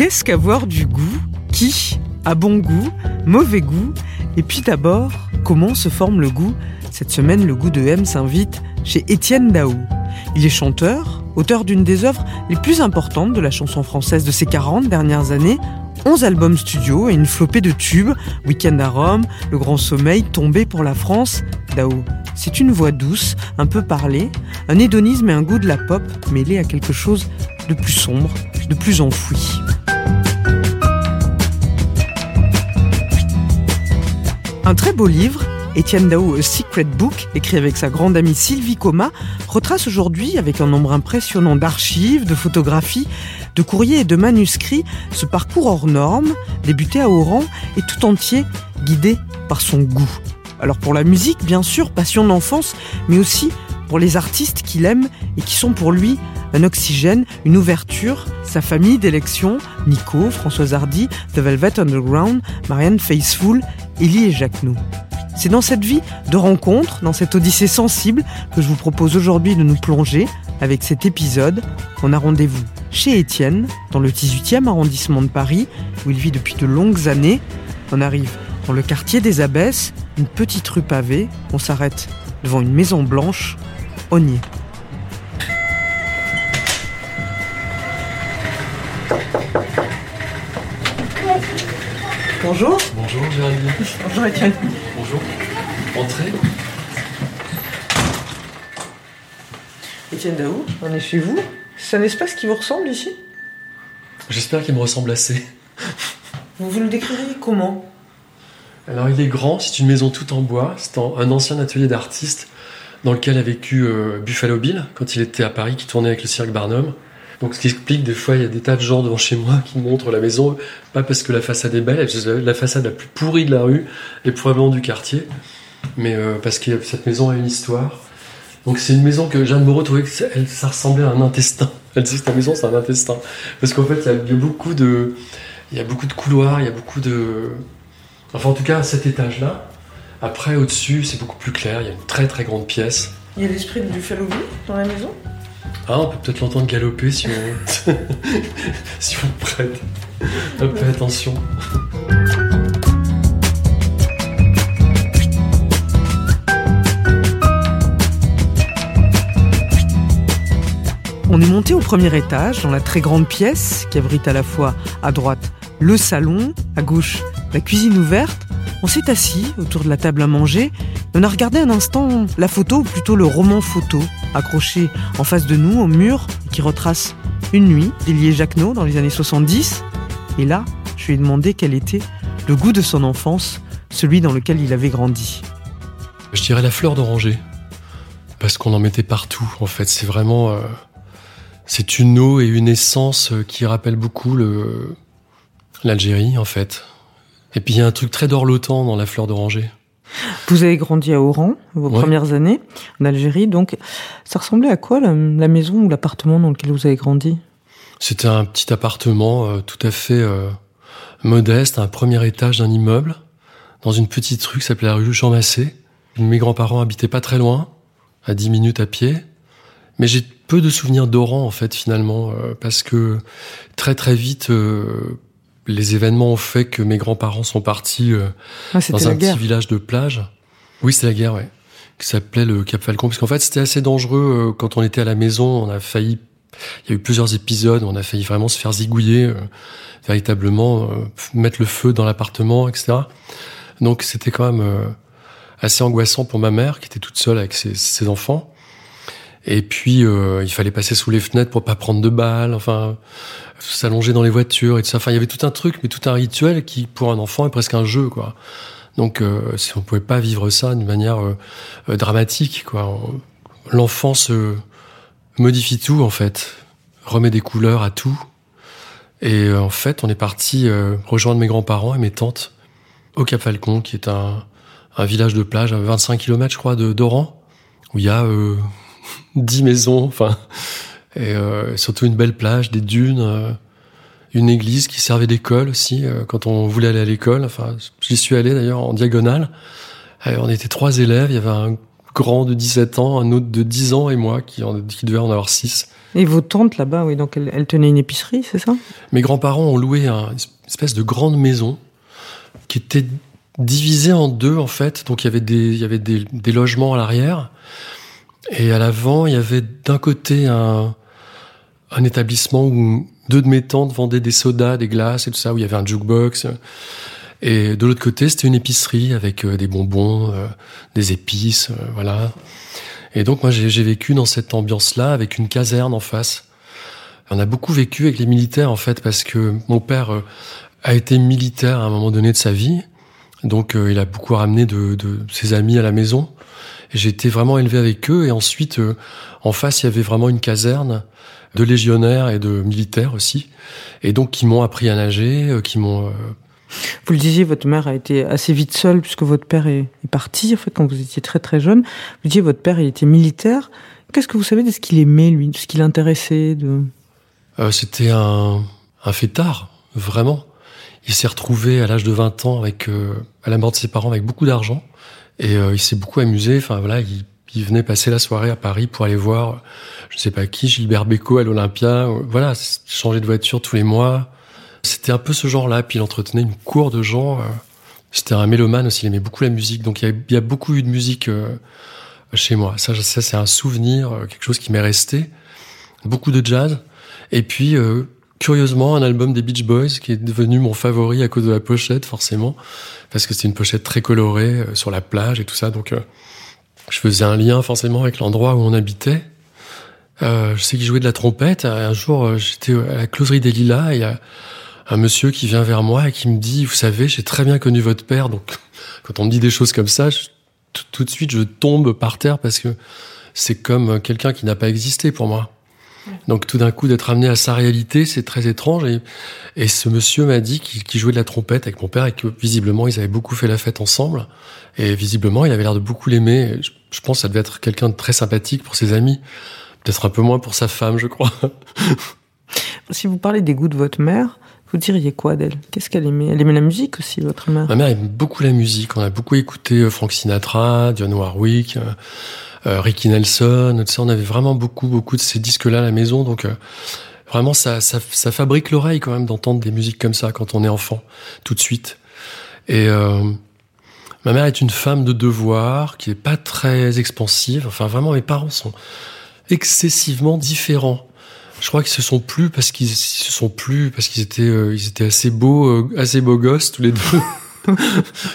Qu'est-ce qu'avoir du goût Qui a bon goût Mauvais goût? Et puis d'abord, comment se forme le goût? Cette semaine, le goût de M s'invite chez Étienne Daou. Il est chanteur, auteur d'une des œuvres les plus importantes de la chanson française de ces 40 dernières années, 11 albums studio et une flopée de tubes, Weekend à Rome, Le Grand Sommeil, Tombé pour la France, Daou. C'est une voix douce, un peu parlée, un hédonisme et un goût de la pop mêlés à quelque chose de plus sombre, de plus enfoui. Un très beau livre, Étienne Daou, A Secret Book, écrit avec sa grande amie Sylvie Coma, retrace aujourd'hui, avec un nombre impressionnant d'archives, de photographies, de courriers et de manuscrits, ce parcours hors norme, débuté à Oran et tout entier guidé par son goût. Alors pour la musique, bien sûr, passion d'enfance, mais aussi pour les artistes qu'il aime et qui sont pour lui un oxygène, une ouverture, sa famille d'élection, Nico, Françoise Hardy, The Velvet Underground, Marianne Faithfull, Ellie et Jacquenou. C'est dans cette vie de rencontre, dans cette odyssée sensible, que je vous propose aujourd'hui de nous plonger avec cet épisode. On a rendez-vous chez Étienne, dans le 18e arrondissement de Paris, où il vit depuis de longues années. On arrive dans le quartier des Abbesses, une petite rue pavée. On s'arrête devant une maison blanche. On y est. Bonjour. Bonjour Géraldine. Bonjour Étienne. Bonjour. Entrez. Étienne Daou, on est chez vous. C'est un espace qui vous ressemble ici? J'espère qu'il me ressemble assez. Vous vous le décririez comment? Alors il est grand, c'est une maison toute en bois, c'est un ancien atelier d'artiste dans lequel a vécu euh, Buffalo Bill quand il était à Paris, qui tournait avec le cirque Barnum. Donc ce qui explique des fois il y a des tas de gens devant chez moi qui montrent la maison, pas parce que la façade est belle, la façade la plus pourrie de la rue et probablement du quartier, mais euh, parce que cette maison a une histoire. Donc c'est une maison que Jeanne Moreau trouvait que ça, ressemblait à un intestin. Elle disait que ta maison c'est un intestin. Parce qu'en fait il y, a- beaucoup de... Il y a beaucoup de couloirs, il y a beaucoup de... Enfin en tout cas cet étage-là. Après au-dessus c'est beaucoup plus clair, il y a une très très grande pièce. Il y a l'esprit de Buffalo Bill dans la maison? Ah on peut peut-être l'entendre galoper si on... si on prête un peu attention. On est monté au premier étage, dans la très grande pièce qui abrite à la fois à droite le salon, à gauche la cuisine ouverte. On s'est assis autour de la table à manger on a regardé un instant la photo, ou plutôt le roman photo, accroché en face de nous au mur, qui retrace une nuit d'Élie Jacquenot dans les années 70. Et là, je lui ai demandé quel était le goût de son enfance, celui dans lequel il avait grandi. Je dirais la fleur d'oranger. Parce qu'on en mettait partout, en fait. C'est vraiment. euh, c'est une eau et une essence euh, qui rappellent beaucoup l'Algérie, en fait. Et puis il y a un truc très dorlotant dans la fleur d'oranger. Vous avez grandi à Oran, vos Ouais. premières années, en Algérie, donc ça ressemblait à quoi la, la maison ou l'appartement dans lequel vous avez grandi? C'était un petit appartement euh, tout à fait euh, modeste, un premier étage d'un immeuble, dans une petite rue qui s'appelait la rue Jean Massé. Mes grands-parents habitaient pas très loin, à 10 minutes à pied. Mais j'ai peu de souvenirs d'Oran, en fait, finalement, euh, parce que très très vite, euh, les événements ont fait que mes grands-parents sont partis euh, Ah, dans un guerre. petit village de plage. Oui, c'est la guerre, ouais. Qui s'appelait le Cap Falcon. Parce qu'en fait, c'était assez dangereux euh, quand on était à la maison. On a failli. Il y a eu plusieurs épisodes où on a failli vraiment se faire zigouiller, euh, véritablement, euh, mettre le feu dans l'appartement, etc. Donc, c'était quand même euh, assez angoissant pour ma mère, qui était toute seule avec ses, ses enfants. Et puis, euh, il fallait passer sous les fenêtres pour pas prendre de balles. Enfin, s'allonger dans les voitures et tout ça. Enfin, il y avait tout un truc, mais tout un rituel qui, pour un enfant, est presque un jeu, quoi. Donc, euh, si on pouvait pas vivre ça d'une manière euh, euh, dramatique, quoi. L'enfant se modifie tout, en fait, remet des couleurs à tout, Et en fait, on est parti rejoindre mes grands-parents et mes tantes au Cap Falcon, qui est un, un village de plage à 25 km, je crois, de d'Oran, où il y a euh, 10 maisons, enfin, et euh, surtout une belle plage, des dunes, euh, une église qui servait d'école aussi euh, quand on voulait aller à l'école. Enfin, j'y suis allé d'ailleurs en diagonale. on était trois élèves, il y avait un grand de 17 ans, un autre de 10 ans et moi qui, en, qui devait en avoir 6. Et vos tantes là-bas, oui, donc elles, elles tenaient une épicerie, c'est ça? Mes grands-parents ont loué un, une espèce de grande maison qui était divisé en deux en fait. Donc il y avait des, il y avait des, des logements à l'arrière et à l'avant il y avait d'un côté un, un établissement où deux de mes tantes vendaient des sodas, des glaces et tout ça, où il y avait un jukebox. Et de l'autre côté c'était une épicerie avec euh, des bonbons, euh, des épices, euh, voilà. Et donc moi j'ai vécu dans cette ambiance-là avec une caserne en face. On a beaucoup vécu avec les militaires en fait parce que mon père a été militaire à un moment donné de sa vie. Donc il a beaucoup ramené de, de, ses amis à la maison. J'ai été vraiment élevé avec eux. Et ensuite, en face, il y avait vraiment une caserne de légionnaires et de militaires aussi. Et donc qui m'ont appris à nager, euh, qui m'ont... Vous le disiez, votre mère a été assez vite seule puisque votre père est, est parti, en fait, quand vous étiez très très jeune. Vous disiez, votre père, il était militaire. Qu'est-ce que vous savez de ce qu'il aimait, lui, de ce qui l'intéressait de... Euh, C'était un, un fêtard, vraiment. Il s'est retrouvé à l'âge de 20 ans avec euh, à la mort de ses parents avec beaucoup d'argent et euh, il s'est beaucoup amusé. Enfin voilà, il, il, venait passer la soirée à Paris pour aller voir, je sais pas qui, Gilbert Bécaud à l'Olympia. Voilà, changer de voiture tous les mois. C'était un peu ce genre-là. Puis il entretenait une cour de gens. Euh, C'était un mélomane aussi. Il aimait beaucoup la musique. Donc il y a, beaucoup eu de musique euh, chez moi. Ça, ça c'est un souvenir, euh, quelque chose qui m'est resté. Beaucoup de jazz. Et puis curieusement un album des Beach Boys qui est devenu mon favori à cause de la pochette forcément parce que c'était une pochette très colorée sur la plage et tout ça donc je faisais un lien forcément avec l'endroit où on habitait euh, je sais qu'il jouait de la trompette un jour euh, j'étais à la closerie des Lilas et un monsieur qui vient vers moi et qui me dit vous savez j'ai très bien connu votre père donc quand on me dit des choses comme ça tout, de suite je tombe par terre parce que c'est comme quelqu'un qui n'a pas existé pour moi donc tout d'un coup d'être amené à sa réalité, c'est très étrange. Et, ce monsieur m'a dit qu'il qu jouait de la trompette avec mon père et que visiblement ils avaient beaucoup fait la fête ensemble. Et visiblement il avait l'air de beaucoup l'aimer. Je, pense que ça devait être quelqu'un de très sympathique pour ses amis, peut-être un peu moins pour sa femme, je crois. si vous parlez des goûts de votre mère, vous diriez quoi d'elle? Qu'est-ce qu'elle aimait? Elle aimait la musique aussi, votre mère? Ma mère aime beaucoup la musique. On a beaucoup écouté euh, Frank Sinatra, Dionne Warwick. Euh, euh, Ricky Nelson, tu sais, on avait vraiment beaucoup, beaucoup de ces disques-là à la maison, donc euh, vraiment ça, ça, ça fabrique l'oreille quand même d'entendre des musiques comme ça quand on est enfant, tout de suite. Et euh, ma mère est une femme de devoir qui est pas très expansive. Enfin, vraiment, mes parents sont excessivement différents. Je crois qu'ils se sont plus parce qu'ils se sont plus parce qu'ils étaient euh, ils étaient assez beaux, euh, assez beaux gosses tous les deux.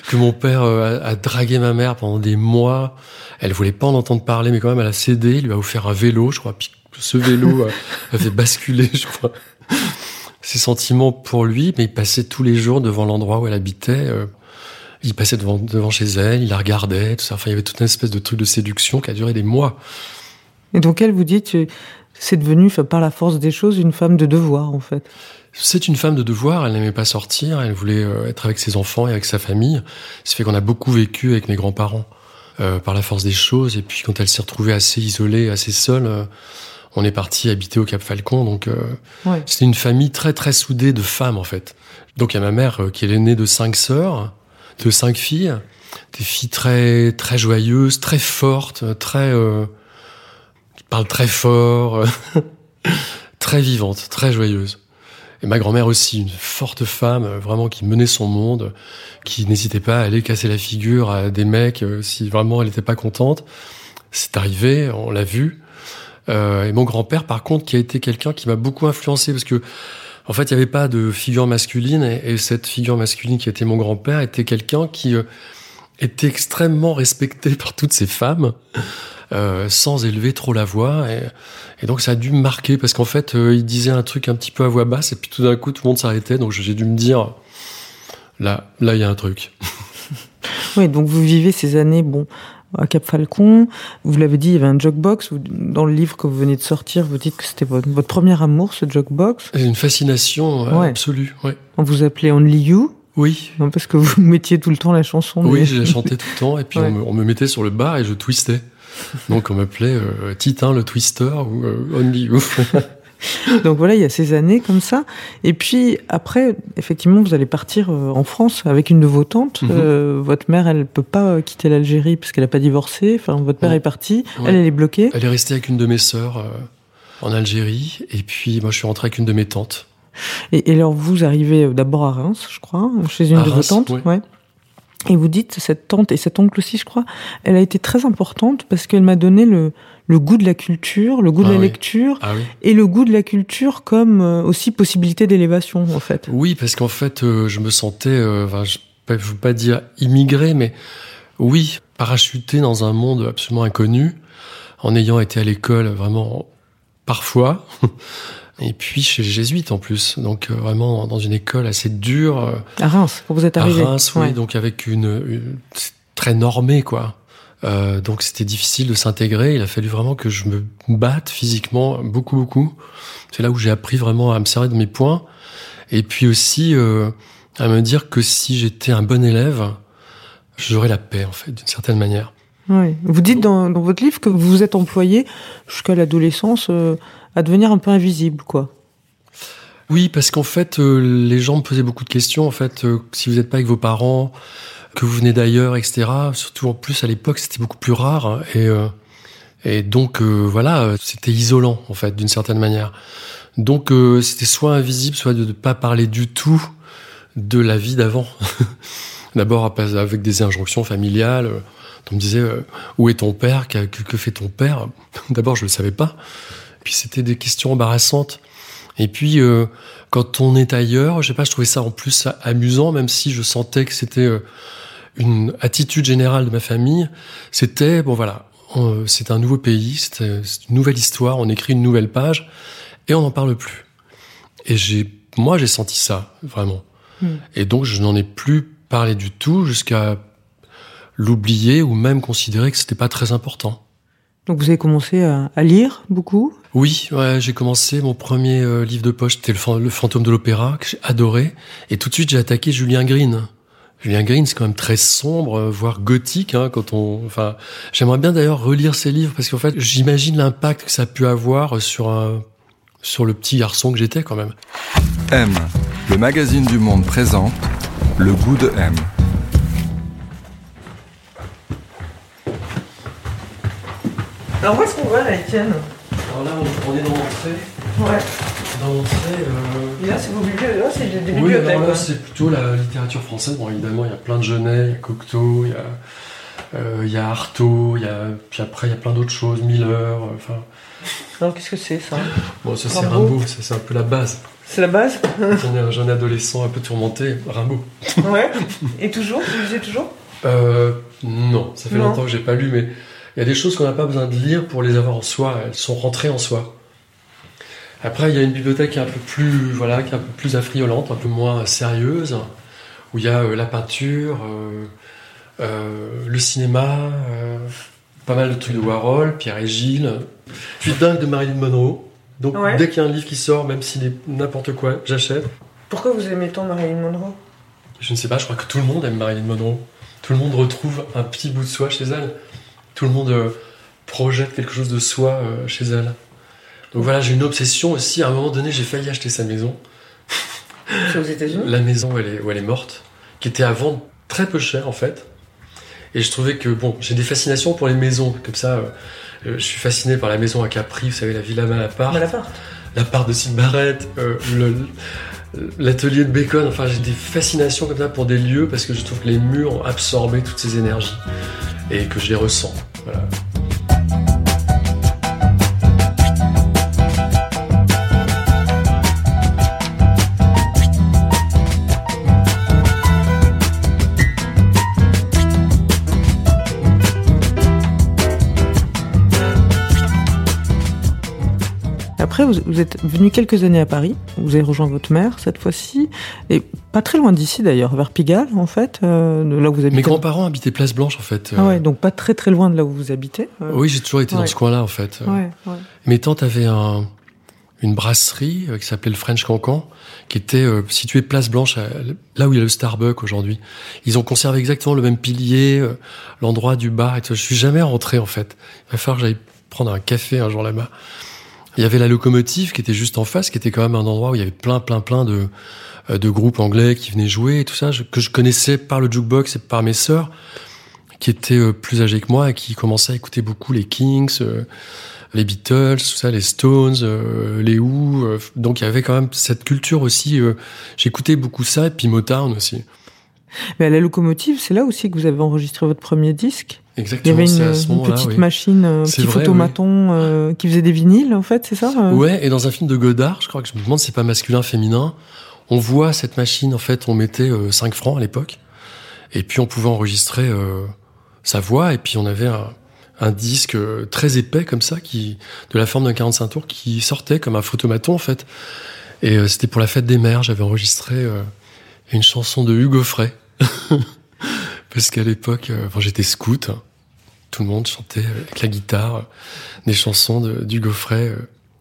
que mon père euh, a, dragué ma mère pendant des mois. Elle voulait pas en entendre parler, mais quand même, elle a cédé. Il lui a offert un vélo, je crois. Puis ce vélo a, a fait basculer, je crois, ses sentiments pour lui. Mais il passait tous les jours devant l'endroit où elle habitait. Il passait devant, devant chez elle, il la regardait, tout ça. Enfin, il y avait toute une espèce de truc de séduction qui a duré des mois. Et donc, elle vous dit que c'est devenu, par la force des choses, une femme de devoir, en fait. C'est une femme de devoir, elle n'aimait pas sortir, elle voulait euh, être avec ses enfants et avec sa famille. Ça fait qu'on a beaucoup vécu avec mes grands-parents euh, par la force des choses. Et puis quand elle s'est retrouvée assez isolée, assez seule, euh, on est parti habiter au Cap Falcon. Donc euh, ouais. c'était une famille très très soudée de femmes en fait. Donc il y a ma mère qui est l'aînée de cinq sœurs, de cinq filles, des filles très très joyeuses, très fortes, très euh, qui parlent très fort, très vivantes, très joyeuses. Et ma grand-mère aussi, une forte femme, vraiment qui menait son monde, qui n'hésitait pas à aller casser la figure à des mecs euh, si vraiment elle n'était pas contente. C'est arrivé, on l'a vu. Euh, et mon grand-père, par contre, qui a été quelqu'un qui m'a beaucoup influencé parce que, en fait, il n'y avait pas de figure masculine et, et, cette figure masculine qui était mon grand-père était quelqu'un qui euh, était extrêmement respecté par toutes ces femmes. Euh, sans élever trop la voix. Et, et, donc ça a dû me marquer parce qu'en fait, euh, il disait un truc un petit peu à voix basse et puis tout d'un coup, tout le monde s'arrêtait. Donc j'ai dû me dire, là, là, il y a un truc. oui, donc vous vivez ces années, bon, à Cap Falcon. Vous l'avez dit, il y avait un jukebox. Dans le livre que vous venez de sortir, vous dites que c'était votre, votre premier amour, ce. C'est une fascination euh, Ouais. absolue. Ouais. On vous appelait Only You, Oui, non, parce que vous mettiez tout le temps la chanson. oui, je la chantais tout le temps et puis Ouais. on, me, on me mettait sur le bar et je twistais. Donc on m'appelait euh, Titin le Twister ou euh, Only You. Donc voilà, il y a ces années comme ça. Et puis après, effectivement, vous allez partir euh, en France avec une de vos tantes. Euh, votre mère, elle peut pas euh, quitter l'Algérie parce qu'elle a pas divorcé. Enfin, votre père Ouais. est parti, Ouais. elle, elle est bloquée. Elle est restée avec une de mes sœurs euh, en Algérie et puis moi je suis rentré avec une de mes tantes. Et, et alors vous arrivez d'abord à Reims, je crois, chez une À de vos tantes. ouais. Et vous dites, cette tante et cet oncle aussi, je crois, elle a été très importante parce qu'elle m'a donné le, le goût de la culture, le goût de Ah la oui. lecture Ah oui. et le goût de la culture comme euh, aussi possibilité d'élévation, en fait. Oui, parce qu'en fait, euh, je me sentais, euh, enfin, je ne veux pas dire immigré, mais oui, parachuté dans un monde absolument inconnu, en ayant été à l'école vraiment parfois, et puis chez les jésuites en plus, donc euh, vraiment dans une école assez dure, euh, À Reims, quand vous êtes à arrivé. Reims, oui, Ouais. donc avec une, une- très normé, quoi. Euh, donc c'était difficile de s'intégrer. Il a fallu vraiment que je me batte physiquement beaucoup, beaucoup. C'est là où j'ai appris vraiment à me servir de mes points. Et puis aussi euh, à me dire que si j'étais un bon élève, j'aurais la paix, en fait, d'une certaine manière. Ouais. Vous dites dans, dans votre livre que vous vous êtes employé jusqu'à l'adolescence euh, à devenir un peu invisible, quoi. Oui, parce qu'en fait, euh, les gens me posaient beaucoup de questions. En fait, euh, si vous n'êtes pas avec vos parents, que vous venez d'ailleurs, etc. Surtout en plus à l'époque, c'était beaucoup plus rare. hein, et, euh, et donc voilà, c'était isolant en fait, d'une certaine manière. Donc c'était soit invisible, soit de ne pas parler du tout de la vie d'avant. D'abord avec des injonctions familiales. On me disait où est ton père, que- que fait ton père? D'abord je ne le savais pas. Puis c'était des questions embarrassantes. Et puis, euh, quand on est ailleurs, je sais pas, je trouvais ça en plus amusant, même si je sentais que c'était euh, une attitude générale de ma famille. C'était, bon voilà, c'est un nouveau pays, c'est c'est une nouvelle histoire, on écrit une nouvelle page, et on n'en parle plus. Et j'ai, moi, j'ai senti ça, vraiment. Hmm. Et donc, je n'en ai plus parlé du tout jusqu'à l'oublier ou même considérer que c'était pas très important. Donc vous avez commencé à, à lire beaucoup? Oui, ouais, j'ai commencé mon premier euh, livre de poche, c'était le, Fan- le fantôme de l'opéra que j'ai adoré, et tout de suite j'ai attaqué Julien Green. Julien Green, c'est quand même très sombre, euh, voire gothique, hein, quand on. Enfin, j'aimerais bien d'ailleurs relire ses livres parce qu'en fait, j'imagine l'impact que ça a pu avoir sur un, sur le petit garçon que j'étais quand même. M, le magazine du monde présente Le goût de M. Alors où est-ce qu'on va là, Étienne Alors là, on, est dans l'entrée. Ouais. Dans l'entrée. euh, Et là, c'est vos bibliothèques. Là, c'est des Oui, alors là, c'est plutôt la littérature française. Bon, évidemment, il y a plein de Genet, il y a Cocteau, il y a, euh, il y a Artaud, il y a, puis après, il y a plein d'autres choses, Miller, euh, enfin. Alors qu'est-ce que c'est ça? Bon, ça, c'est Rimbaud? Ça, c'est un peu la base. C'est la base? J'en ai un jeune adolescent un peu tourmenté, Rimbaud. Ouais. Et toujours? Vous lisez toujours? Euh, non, ça fait Non. longtemps que j'ai pas lu, mais il y a des choses qu'on n'a pas besoin de lire pour les avoir en soi. Elles sont rentrées en soi. Après, il y a une bibliothèque qui est un peu plus, voilà, qui est un peu plus affriolante, un peu moins sérieuse, où il y a euh, la peinture, euh, euh, le cinéma, pas mal de trucs de Warhol, Pierre et Gilles. Je suis dingue de Marilyn Monroe. Donc, Ouais. dès qu'il y a un livre qui sort, même s'il est n'importe quoi, j'achète. Pourquoi vous aimez tant Marilyn Monroe? Je ne sais pas, je crois que tout le monde aime Marilyn Monroe. Tout le monde retrouve un petit bout de soi chez elle. Tout le monde euh, projette quelque chose de soi euh, chez elle. Donc voilà, j'ai une obsession aussi. À un moment donné, j'ai failli acheter sa maison. C'est aux États-Unis La maison où elle, est, où elle est morte, qui était à vendre très peu cher en fait. Et je trouvais que, bon, j'ai des fascinations pour les maisons. Comme ça, euh, je suis fasciné par la maison à Capri, vous savez, la Villa Malaparte Malaparte. la part de Sid Barrett, euh, le- l'atelier de Bacon. Enfin, j'ai des fascinations comme ça pour des lieux parce que je trouve que les murs ont absorbé toutes ces énergies et que je les ressens. Après, vous, vous êtes venu quelques années à Paris. Vous avez rejoint votre mère cette fois-ci, et pas très loin d'ici d'ailleurs, vers Pigalle en fait, euh, là où vous habitez. Mes grands-parents habitaient Place Blanche en fait. Ah ouais, donc pas très très loin de là où vous habitez. euh. Oui, j'ai toujours été dans ce coin-là en fait. Ouais, ouais. Mes tantes avaient un, une brasserie euh, qui s'appelait le French Cancan, qui était euh, située place Blanche, là où il y a le Starbucks aujourd'hui. Ils ont conservé exactement le même pilier, euh, l'endroit du bar et tout. Je suis jamais rentré en fait. Il va falloir que j'aille prendre un café un jour là-bas. Il y avait la locomotive qui était juste en face, qui était quand même un endroit où il y avait plein, plein, plein de, euh, de groupes anglais qui venaient jouer et tout ça, que je connaissais par le jukebox et par mes sœurs, qui étaient euh, plus âgées que moi et qui commençaient à écouter beaucoup les Kings, euh, les Beatles, tout ça, les Stones, les Who. donc il y avait quand même cette culture aussi. J'écoutais beaucoup ça et puis Motown aussi. Mais à la locomotive, c'est là aussi que vous avez enregistré votre premier disque? Il y Exactement. avait une, ce petite oui. machine, un C'est petit vrai, photomaton euh, qui faisait des vinyles, en fait, c'est ça euh Ouais, et dans un film de Godard, je crois que je me demande si c'est pas masculin, féminin, on voit cette machine, en fait, on mettait euh, 5 francs à l'époque, et puis on pouvait enregistrer euh, sa voix, et puis on avait un, un disque euh, très épais comme ça, qui de la forme d'un 45 tours, qui sortait comme un photomaton, en fait. Et euh, c'était pour la fête des mères, j'avais enregistré euh, une chanson de Hugo Frey. Parce qu'à l'époque, euh, enfin, j'étais scout, hein. tout le monde chantait avec la guitare euh, des chansons de- d'Hugo Frey, euh,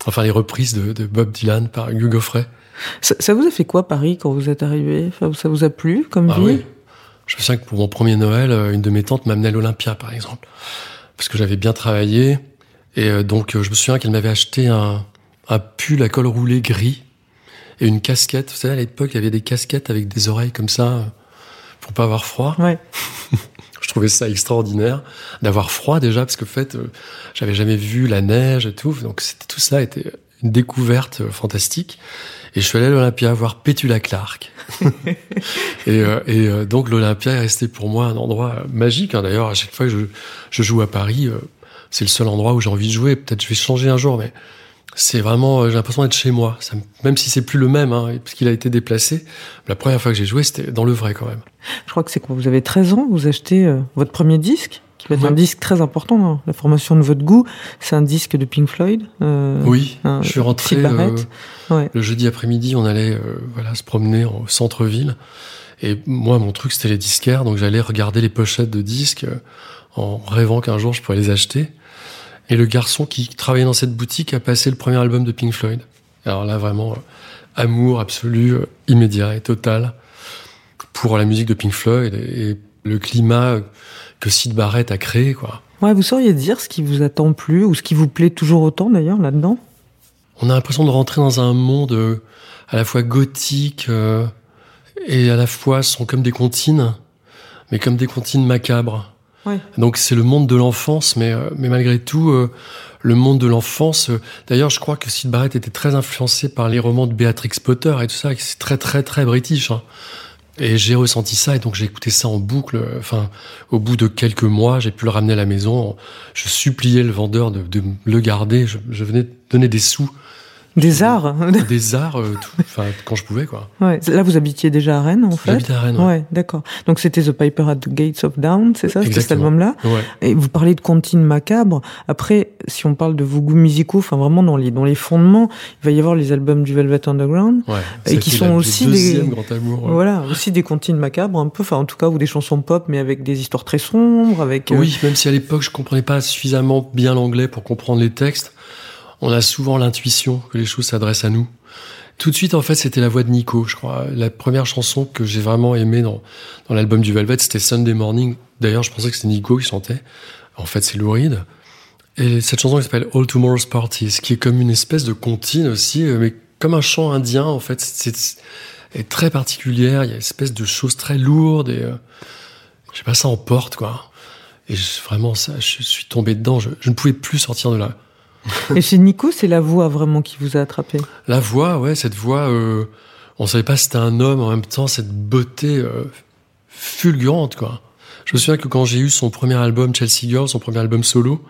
enfin les reprises de, de Bob Dylan par Hugo Frey. ça, ça vous a fait quoi, Paris, quand vous êtes arrivé? Enfin, Ça vous a plu comme Ah ville oui. Je me souviens que pour mon premier Noël, euh, une de mes tantes m'amenait à l'Olympia, par exemple, parce que j'avais bien travaillé. Et donc, je me souviens qu'elle m'avait acheté un, un pull à col roulé gris et une casquette. Vous savez, à l'époque, il y avait des casquettes avec des oreilles comme ça, pour pas avoir froid. Ouais. Je trouvais ça extraordinaire d'avoir froid déjà parce que en fait euh, j'avais jamais vu la neige et tout donc c'était tout ça était une découverte euh, fantastique et je suis allé à l'Olympia voir Petula Clark et, euh, et donc l'Olympia est resté pour moi un endroit magique hein. d'ailleurs à chaque fois que je, je joue à Paris c'est le seul endroit où j'ai envie de jouer peut-être je vais changer un jour mais c'est vraiment euh, j'ai l'impression d'être chez moi ça, même si c'est plus le même hein, parce qu'il a été déplacé la première fois que j'ai joué c'était dans le vrai quand même Je crois que c'est quand vous avez 13 ans, vous achetez euh, votre premier disque, qui va être Ouais. un disque très important dans la formation de votre goût. C'est un disque de Pink Floyd. euh, oui un- je suis rentré euh, Ouais. Le jeudi après-midi, on allait voilà se promener au centre-ville. Et moi, mon truc, c'était les disquaires, donc j'allais regarder les pochettes de disques en rêvant qu'un jour je pourrais les acheter. Et le garçon qui travaillait dans cette boutique a passé le premier album de Pink Floyd. Alors là, vraiment, euh, amour absolu, euh, immédiat et total pour la musique de Pink Floyd et, le climat euh, que Sid Barrett a créé, quoi. Ouais, vous sauriez dire ce qui vous a tant plu ou ce qui vous plaît toujours autant d'ailleurs là-dedans? On a l'impression de rentrer dans un monde à la fois gothique et à la fois sont comme des comptines, mais comme des comptines macabres. Donc c'est le monde de l'enfance, mais euh, mais malgré tout euh, le monde de l'enfance. euh, D'ailleurs, je crois que Sid Barrett était très influencé par les romans de Beatrix Potter et tout ça, c'est très très très british. hein. Et j'ai ressenti ça, et donc j'ai écouté ça en boucle. Enfin, au bout de quelques mois, j'ai pu le ramener à la maison. Je suppliais le vendeur de, le garder. Je venais donner des sous, Des arts. des arts, euh, tout- enfin quand je pouvais quoi. ouais. Là, vous habitiez déjà à Rennes, en fait. J'habite à Rennes. Ouais, Ouais. d'accord. Donc c'était The Piper at the Gates of Down, c'est ça, cet album-là. Ouais. Et vous parlez de comptines macabres. Après, si on parle de vos goûts musicaux, enfin vraiment dans les dans les fondements, il va y avoir les albums du Velvet Underground. Ouais. Et qui sont la- aussi des- deuxième grand amour. ouais. Voilà, aussi des comptines macabres, un peu, enfin en tout cas, ou des chansons pop, mais avec des histoires très sombres, avec. euh, Oui, même si à l'époque je comprenais pas suffisamment bien l'anglais pour comprendre les textes, on a souvent l'intuition que les choses s'adressent à nous. Tout de suite, en fait, c'était la voix de Nico, je crois. La première chanson que j'ai vraiment aimée dans, dans l'album du Velvet, c'était Sunday Morning. D'ailleurs, je pensais que c'était Nico qui chantait. En fait, c'est Lou. Et cette chanson qui s'appelle All Tomorrow's Parties, qui est comme une espèce de comptine aussi, euh, mais comme un chant indien, en fait. C'est c'est- est très particulière. Il y a une espèce de choses très lourdes et, euh, je sais pas, ça emporte, quoi. Et vraiment, ça, je suis tombé dedans. Je ne pouvais plus sortir de là. Et chez Nico, c'est la voix vraiment qui vous a attrapé? La voix, ouais, cette voix, euh, on savait pas si c'était un homme en même temps, cette beauté euh, fulgurante, quoi. Je me souviens que quand j'ai eu son premier album Chelsea Girl, son premier album solo,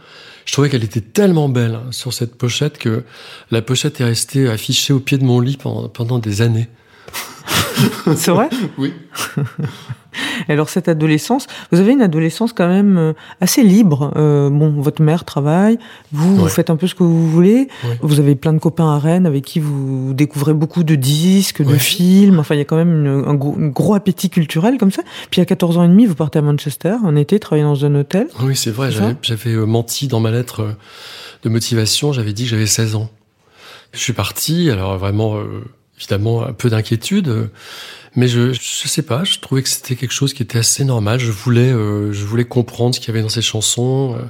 je trouvais qu'elle était tellement belle hein, sur cette pochette que la pochette est restée affichée au pied de mon lit pendant, pendant des années. c'est vrai? Oui. Alors cette adolescence, vous avez une adolescence quand même euh, assez libre. Euh, bon, votre mère travaille, vous, vous faites un peu ce que vous voulez. Ouais. Vous avez plein de copains à Rennes avec qui vous découvrez beaucoup de disques, de films. Enfin, il y a quand même une- un, gros, un gros appétit culturel comme ça. Puis à 14 ans et demi, vous partez à Manchester en été, travailler dans un hôtel. Oui, c'est vrai, j'avais euh, menti dans ma lettre de motivation, j'avais dit que j'avais 16 ans. Je suis parti, alors vraiment, euh, évidemment, un peu d'inquiétude, euh, mais je, je sais pas, je trouvais que c'était quelque chose qui était assez normal. Je voulais, euh, je voulais comprendre ce qu'il y avait dans ces chansons. euh,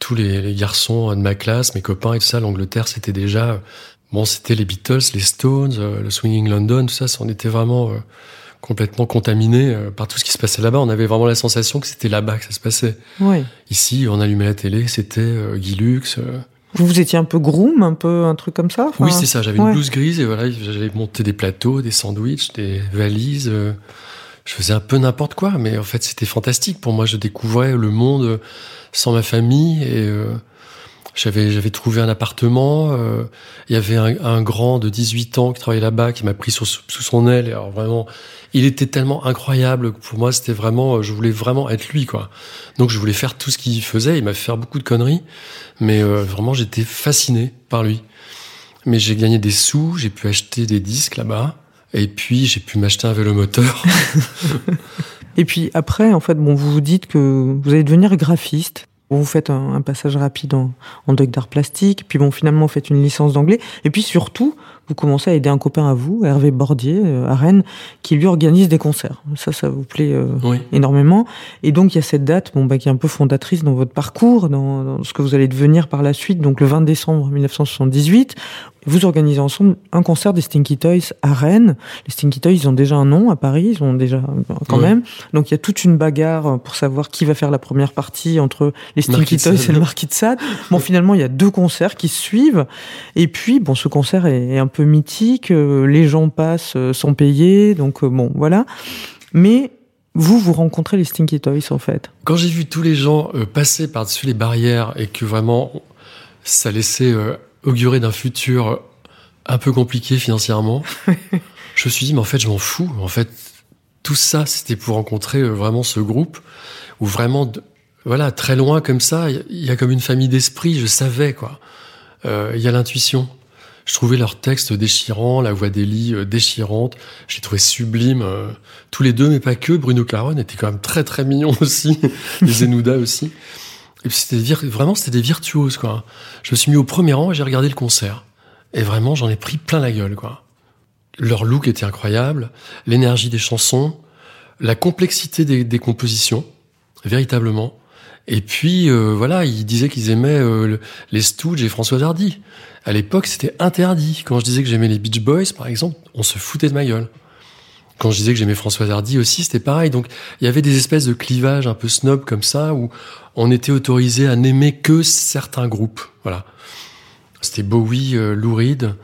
tous les, les garçons de ma classe, mes copains et tout ça, l'Angleterre, c'était déjà, euh, bon, c'était les Beatles, les Stones, euh, le Swinging London, tout ça, ça, on était vraiment euh, complètement contaminés euh, par tout ce qui se passait là-bas. On avait vraiment la sensation que c'était là-bas que ça se passait. Ouais. Ici, on allumait la télé, c'était euh, Guy Lux. Vous, vous étiez un peu groom, un peu un truc comme ça. Enfin, Oui, c'est ça. J'avais ouais. une blouse grise et voilà, j'avais monté des plateaux, des sandwichs, des valises. euh. je faisais un peu n'importe quoi, mais en fait, c'était fantastique pour moi. Je découvrais le monde sans ma famille et euh, j'avais j'avais trouvé un appartement. euh, Il y avait un, un grand de 18 ans qui travaillait là-bas, qui m'a pris sous, sous son aile. Et alors vraiment, il était tellement incroyable que pour moi, c'était vraiment, je voulais vraiment être lui, quoi. Donc je voulais faire tout ce qu'il faisait. Il m'a fait faire beaucoup de conneries, mais euh, vraiment, j'étais fasciné par lui. Mais j'ai gagné des sous, j'ai pu acheter des disques là-bas. Et puis, j'ai pu m'acheter un vélo moteur. Et puis après, en fait, bon, vous vous dites que vous allez devenir graphiste. Vous faites un, un passage rapide en, en doc d'art plastique, puis bon, finalement, vous faites une licence d'anglais, et puis surtout, vous commencez à aider un copain à vous, Hervé Bordier, euh, à Rennes, qui lui organise des concerts. Ça, ça vous plaît euh, oui. énormément. Et donc, il y a cette date, bon, bah, qui est un peu fondatrice dans votre parcours, dans, dans ce que vous allez devenir par la suite. Donc, le 20 décembre 1978, vous organisez ensemble un concert des Stinky Toys à Rennes. Les Stinky Toys, ils ont déjà un nom à Paris, ils ont déjà, quand Ouais. même. Donc, il y a toute une bagarre pour savoir qui va faire la première partie entre les Stinky Toys et le Marquis de Sade. Bon, finalement, il y a deux concerts qui se suivent. Et puis, bon, ce concert est, un peu mythique. euh, Les gens passent euh, sans payer. Donc, euh, bon, voilà. Mais vous, vous rencontrez les Stinky Toys, en fait. Quand j'ai vu tous les gens euh, passer par-dessus les barrières et que vraiment ça laissait euh, augurer d'un futur un peu compliqué financièrement, je me suis dit, mais en fait, je m'en fous. En fait, tout ça, c'était pour rencontrer euh, vraiment ce groupe où vraiment, de- voilà, très loin comme ça, il y a- il y a comme une famille d'esprit, je savais, quoi. Euh, Il y a l'intuition. Je trouvais leur texte déchirant, la voix d'Elie euh, déchirante. Je les trouvais sublimes, euh, tous les deux, mais pas que. Bruno Caron était quand même très très mignon aussi. Les Zenouda aussi. Et puis c'était vir- vraiment, c'était des virtuoses, quoi. Je me suis mis au premier rang et j'ai regardé le concert. Et vraiment, j'en ai pris plein la gueule, quoi. Leur look était incroyable, l'énergie des chansons, la complexité des, des compositions, véritablement. Et puis, euh, voilà, ils disaient qu'ils aimaient euh, le- les Stooges et François Hardy. À l'époque, c'était interdit. Quand je disais que j'aimais les Beach Boys, par exemple, on se foutait de ma gueule. Quand je disais que j'aimais François Hardy aussi, c'était pareil. Donc, il y avait des espèces de clivages un peu snob comme ça, où on était autorisé à n'aimer que certains groupes. Voilà. C'était Bowie, euh, Lou Reed,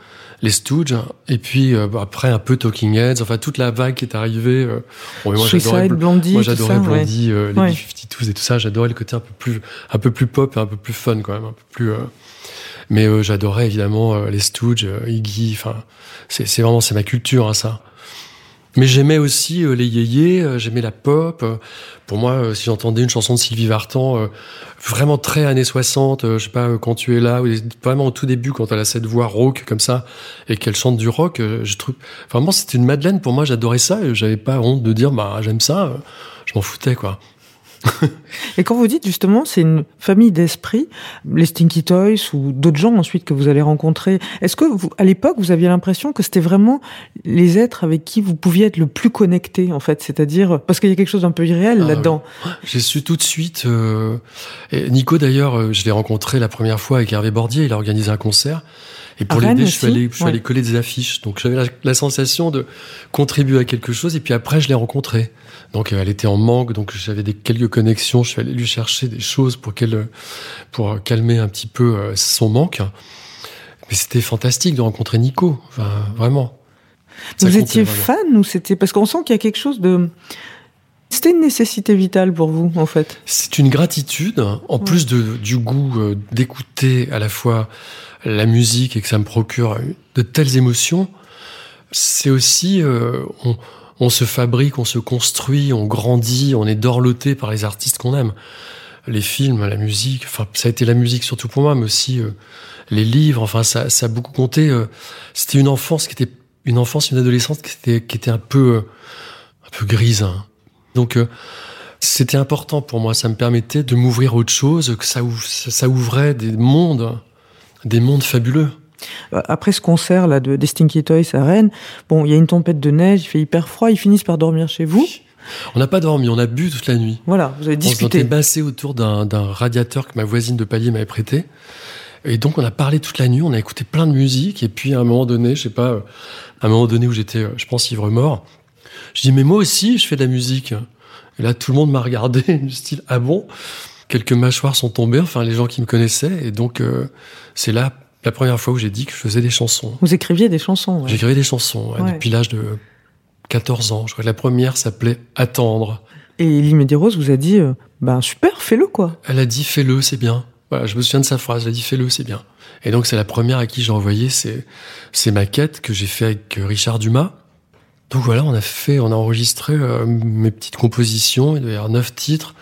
les Stooges, et puis euh, après un peu Talking Heads, enfin toute la vague qui est arrivée. euh, bon, moi, j'adorais Blondie, moi j'adorais ça, ouais. Blondie, euh, les Ouais. B-52s et tout ça. J'adorais le côté un peu plus, un peu plus pop et un peu plus fun quand même, un peu plus. euh, Mais euh, j'adorais évidemment les Stooges, Iggy. Enfin, c'est c'est vraiment c'est ma culture hein, ça. Mais j'aimais aussi euh, les yéyés, euh, j'aimais la pop. euh, pour moi, si j'entendais une chanson de Sylvie Vartan, vraiment très années 60, euh, je sais pas, quand tu es là, ou vraiment au tout début, quand elle a cette voix rauque comme ça, et qu'elle chante du rock, je trouve, vraiment, c'était une madeleine pour moi, j'adorais ça, j'avais pas honte de dire, bah, j'aime ça, je m'en foutais, quoi. Et quand vous dites justement, c'est une famille d'esprit, les Stinky Toys ou d'autres gens ensuite que vous allez rencontrer, est-ce que vous, à l'époque, vous aviez l'impression que c'était vraiment les êtres avec qui vous pouviez être le plus connecté, en fait, c'est-à-dire parce qu'il y a quelque chose d'un peu irréel Ah, là-dedans. J'ai su tout de suite. euh, et Nico d'ailleurs, euh, je l'ai rencontré la première fois avec Hervé Bordier. Il a organisé un concert. Et pour l'aider, je suis allé, je suis Ouais. allé coller des affiches. Donc j'avais la, la sensation de contribuer à quelque chose. Et puis après, je l'ai rencontrée. Donc euh, elle était en manque. Donc j'avais des quelques connexions. Je suis allé lui chercher des choses pour qu'elle, euh, pour euh, calmer un petit peu euh, son manque. Mais c'était fantastique de rencontrer Nico. Enfin, vraiment. Ça Vous étiez vraiment. fan ou c'était parce qu'on sent qu'il y a quelque chose de c'était une nécessité vitale pour vous, en fait. C'est une gratitude, en plus de, du goût euh, d'écouter à la fois la musique et que ça me procure de telles émotions. C'est aussi, euh, on, on se fabrique, on se construit, on grandit, on est dorloté par les artistes qu'on aime. Les films, la musique, enfin, ça a été la musique surtout pour moi, mais aussi euh, les livres, enfin, ça, ça a beaucoup compté. euh. C'était une enfance qui était, une enfance, une adolescence qui était, qui était un peu, euh, un peu grise. hein. Donc, euh, c'était important pour moi. Ça me permettait de m'ouvrir à autre chose, que ça, ça ça ouvrait des mondes, des mondes fabuleux. Après ce concert là de des Stinky Toys à Rennes, bon, il y a une tempête de neige, il fait hyper froid, ils finissent par dormir chez vous. On n'a pas dormi, on a bu toute la nuit. Voilà, vous avez On s'était discuté. bassé autour d'un radiateur que ma voisine de palier m'avait prêté. Et donc, on a parlé toute la nuit, on a écouté plein de musique. Et puis, à un moment donné, je sais pas, à un moment donné où j'étais, je pense, ivre-mort, je dis, mais moi aussi, je fais de la musique. Et là, tout le monde m'a regardé, du style, ah bon? Quelques mâchoires sont tombées, enfin, les gens qui me connaissaient. Et donc, euh, c'est là la première fois où j'ai dit que je faisais des chansons. Vous écriviez des chansons. ouais. J'écrivais des chansons ouais, depuis l'âge de 14 ans. Je crois que la première s'appelait Attendre. Et Elie Medeiros vous a dit, euh, ben super, fais-le quoi. Elle a dit fais-le, c'est bien. Voilà, je me souviens de sa phrase. Elle a dit fais-le, c'est bien. Et donc c'est la première à qui j'ai envoyé ces, ces maquettes que j'ai fait avec euh, Richard Dumas. Donc voilà, on a fait, on a enregistré euh, mes petites compositions. Il doit y avoir neuf titres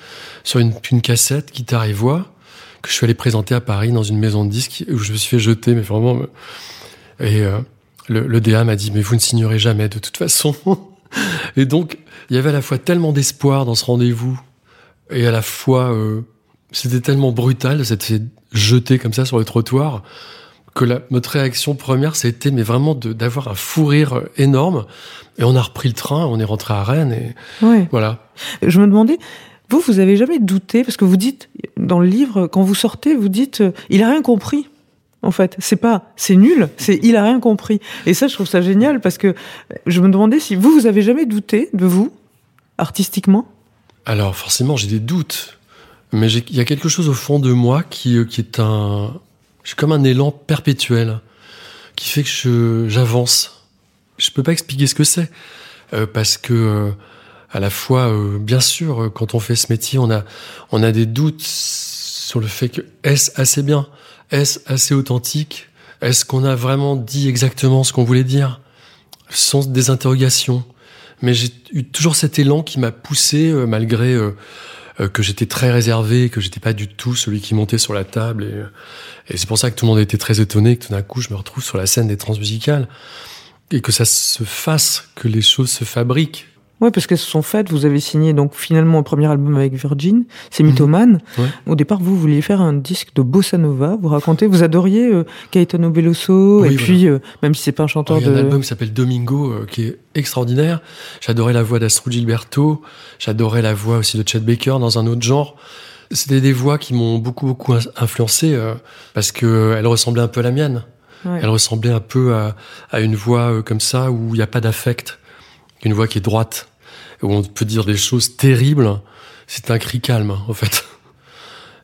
sur une, une cassette, guitare et voix, que je suis allé présenter à Paris dans une maison de disques où je me suis fait jeter, mais vraiment. me- Et euh, le, le DA m'a dit mais vous ne signerez jamais de toute façon. et donc il y avait à la fois tellement d'espoir dans ce rendez-vous et à la fois euh, c'était tellement brutal de s'être fait jeter comme ça sur le trottoir que la, notre réaction première c'était mais vraiment d'avoir un fou rire euh, énorme et on a repris le train on est rentré à Rennes et voilà Je me demandais, vous, vous avez jamais douté parce que vous dites dans le livre quand vous sortez, vous dites, euh, il a rien compris. En fait, c'est pas, c'est nul, c'est il a rien compris. Et ça, je trouve ça génial parce que je me demandais si vous, vous avez jamais douté de vous, artistiquement? alors forcément j'ai des doutes mais il y a quelque chose au fond de moi qui, euh, qui est un j'ai comme un élan perpétuel qui fait que j'avance je peux pas expliquer ce que c'est euh, parce que à la fois euh, bien sûr euh, quand on fait ce métier on a on a des doutes sur le fait que est-ce assez bien? Est-ce assez authentique? Est-ce qu'on a vraiment dit exactement ce qu'on voulait dire? Sont des interrogations mais j'ai eu toujours cet élan qui m'a poussé euh, malgré euh, euh, que j'étais très réservé, que j'étais pas du tout celui qui montait sur la table. Et, euh, et c'est pour ça que tout le monde était très étonné que tout d'un coup je me retrouve sur la scène des transmusicales et que ça se fasse, que les choses se fabriquent. Ouais, parce qu'elles se sont faites. Vous avez signé donc finalement un premier album avec Virgin, c'est Mythoman. Ouais. Au départ, vous vouliez faire un disque de bossa nova. Vous racontez, vous adoriez euh, Caetano Veloso, Oui, et puis euh, même si c'est pas un chanteur Il y a un album qui s'appelle Domingo euh, qui est extraordinaire. J'adorais la voix d'Astro Gilberto, j'adorais la voix aussi de Chet Baker dans un autre genre. C'était des voix qui m'ont beaucoup beaucoup in- influencé euh, parce que elles ressemblaient un peu à la mienne. Ouais. Elle ressemblait un peu à, à une voix comme ça où il n'y a pas d'affect, une voix qui est droite, où on peut dire des choses terribles. C'est un cri calme en fait.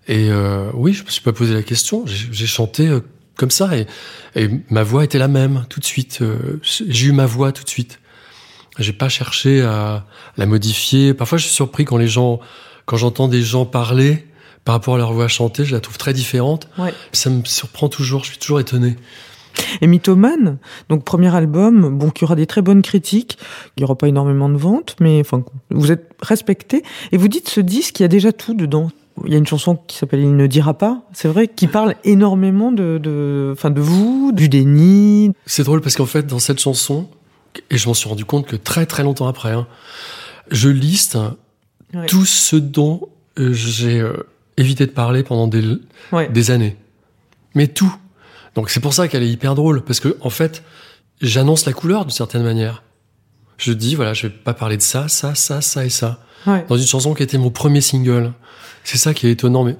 Et euh, oui, je me suis pas posé la question. J'ai chanté euh, comme ça et, et ma voix était la même tout de suite. Euh, J'ai eu ma voix tout de suite. J'ai pas cherché à la modifier. Parfois, je suis surpris quand les gens, quand j'entends des gens parler par rapport à leur voix chantée, je la trouve très différente. Ouais. Ça me surprend toujours. Je suis toujours étonné. Et Mythoman, donc premier album, bon, qui aura des très bonnes critiques, il n'y aura pas énormément de ventes, mais enfin, vous êtes respecté. Et vous dites ce disque, il y a déjà tout dedans. Il y a une chanson qui s'appelle Il ne dira pas, c'est vrai, qui parle énormément de, de, enfin, de vous, du déni. C'est drôle parce qu'en fait, dans cette chanson, et je m'en suis rendu compte que très très longtemps après, hein, je liste Ouais. tout ce dont euh, j'ai euh, évité de parler pendant des, Ouais. des années. Mais tout. Donc c'est pour ça qu'elle est hyper drôle, parce que en fait, j'annonce la couleur d'une certaine manière. Je dis, voilà, je vais pas parler de ça, ça, ça, ça et ça. Ouais. Dans une chanson qui était mon premier single. C'est ça qui est étonnant, mais,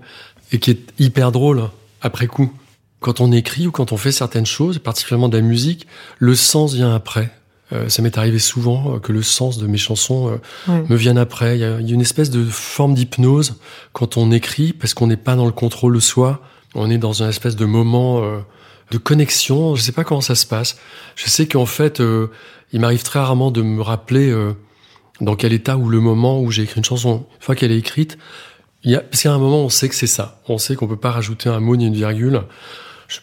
et qui est hyper drôle après coup. Quand on écrit ou quand on fait certaines choses, particulièrement de la musique, le sens vient après. Euh, ça m'est arrivé souvent euh, que le sens de mes chansons euh, Ouais. me vienne après. Il y, a, il y a une espèce de forme d'hypnose quand on écrit, parce qu'on n'est pas dans le contrôle de soi. On est dans un espèce de moment euh, de connexion. Je sais pas comment ça se passe. Je sais qu'en fait, euh, il m'arrive très rarement de me rappeler euh, dans quel état ou le moment où j'ai écrit une chanson. Une fois qu'elle est écrite, il y a, parce qu'à un moment, on sait que c'est ça. On sait qu'on peut pas rajouter un mot ni une virgule.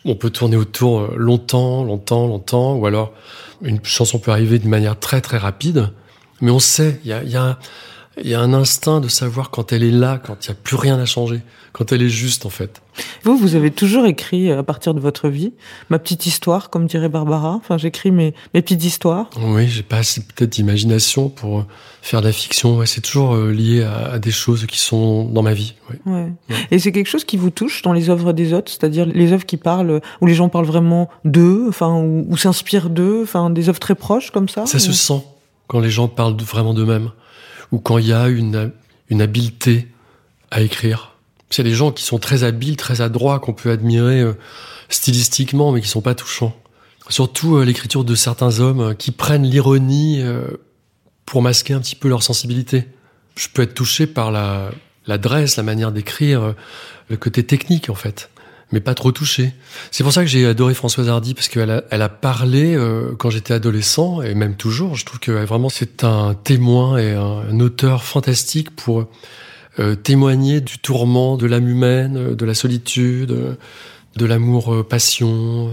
On peut tourner autour euh, longtemps, longtemps, longtemps, ou alors une chanson peut arriver d'une manière très très rapide. Mais on sait, il y a, y, a, y a un instinct de savoir quand elle est là, quand il n'y a plus rien à changer, quand elle est juste en fait. Vous, vous avez toujours écrit à partir de votre vie, ma petite histoire, comme dirait Barbara. Enfin, j'écris mes, mes petites histoires. Oui, j'ai pas assez peut-être d'imagination pour euh, faire de la fiction. Ouais, c'est toujours euh, lié à, à, des choses qui sont dans ma vie. Ouais. Ouais. ouais. Et c'est quelque chose qui vous touche dans les œuvres des autres, c'est-à-dire les œuvres qui parlent, où les gens parlent vraiment d'eux, enfin, ou, ou s'inspirent d'eux, enfin, des œuvres très proches comme ça. Ça ou... se sent quand les gens parlent vraiment d'eux-mêmes, ou quand il y a une, une habileté à écrire. A des gens qui sont très habiles, très adroits, qu'on peut admirer euh, stylistiquement, mais qui sont pas touchants. Surtout euh, l'écriture de certains hommes euh, qui prennent l'ironie pour masquer un petit peu leur sensibilité. Je peux être touché par la l'adresse, la manière d'écrire, le côté technique en fait, mais pas trop touché. C'est pour ça que j'ai adoré Françoise Hardy parce qu'elle a, elle a parlé euh, quand j'étais adolescent et même toujours. Je trouve que vraiment c'est un témoin et un, auteur fantastique pour euh, témoigner du tourment de l'âme humaine, euh, de la solitude, euh, de l'amour-passion.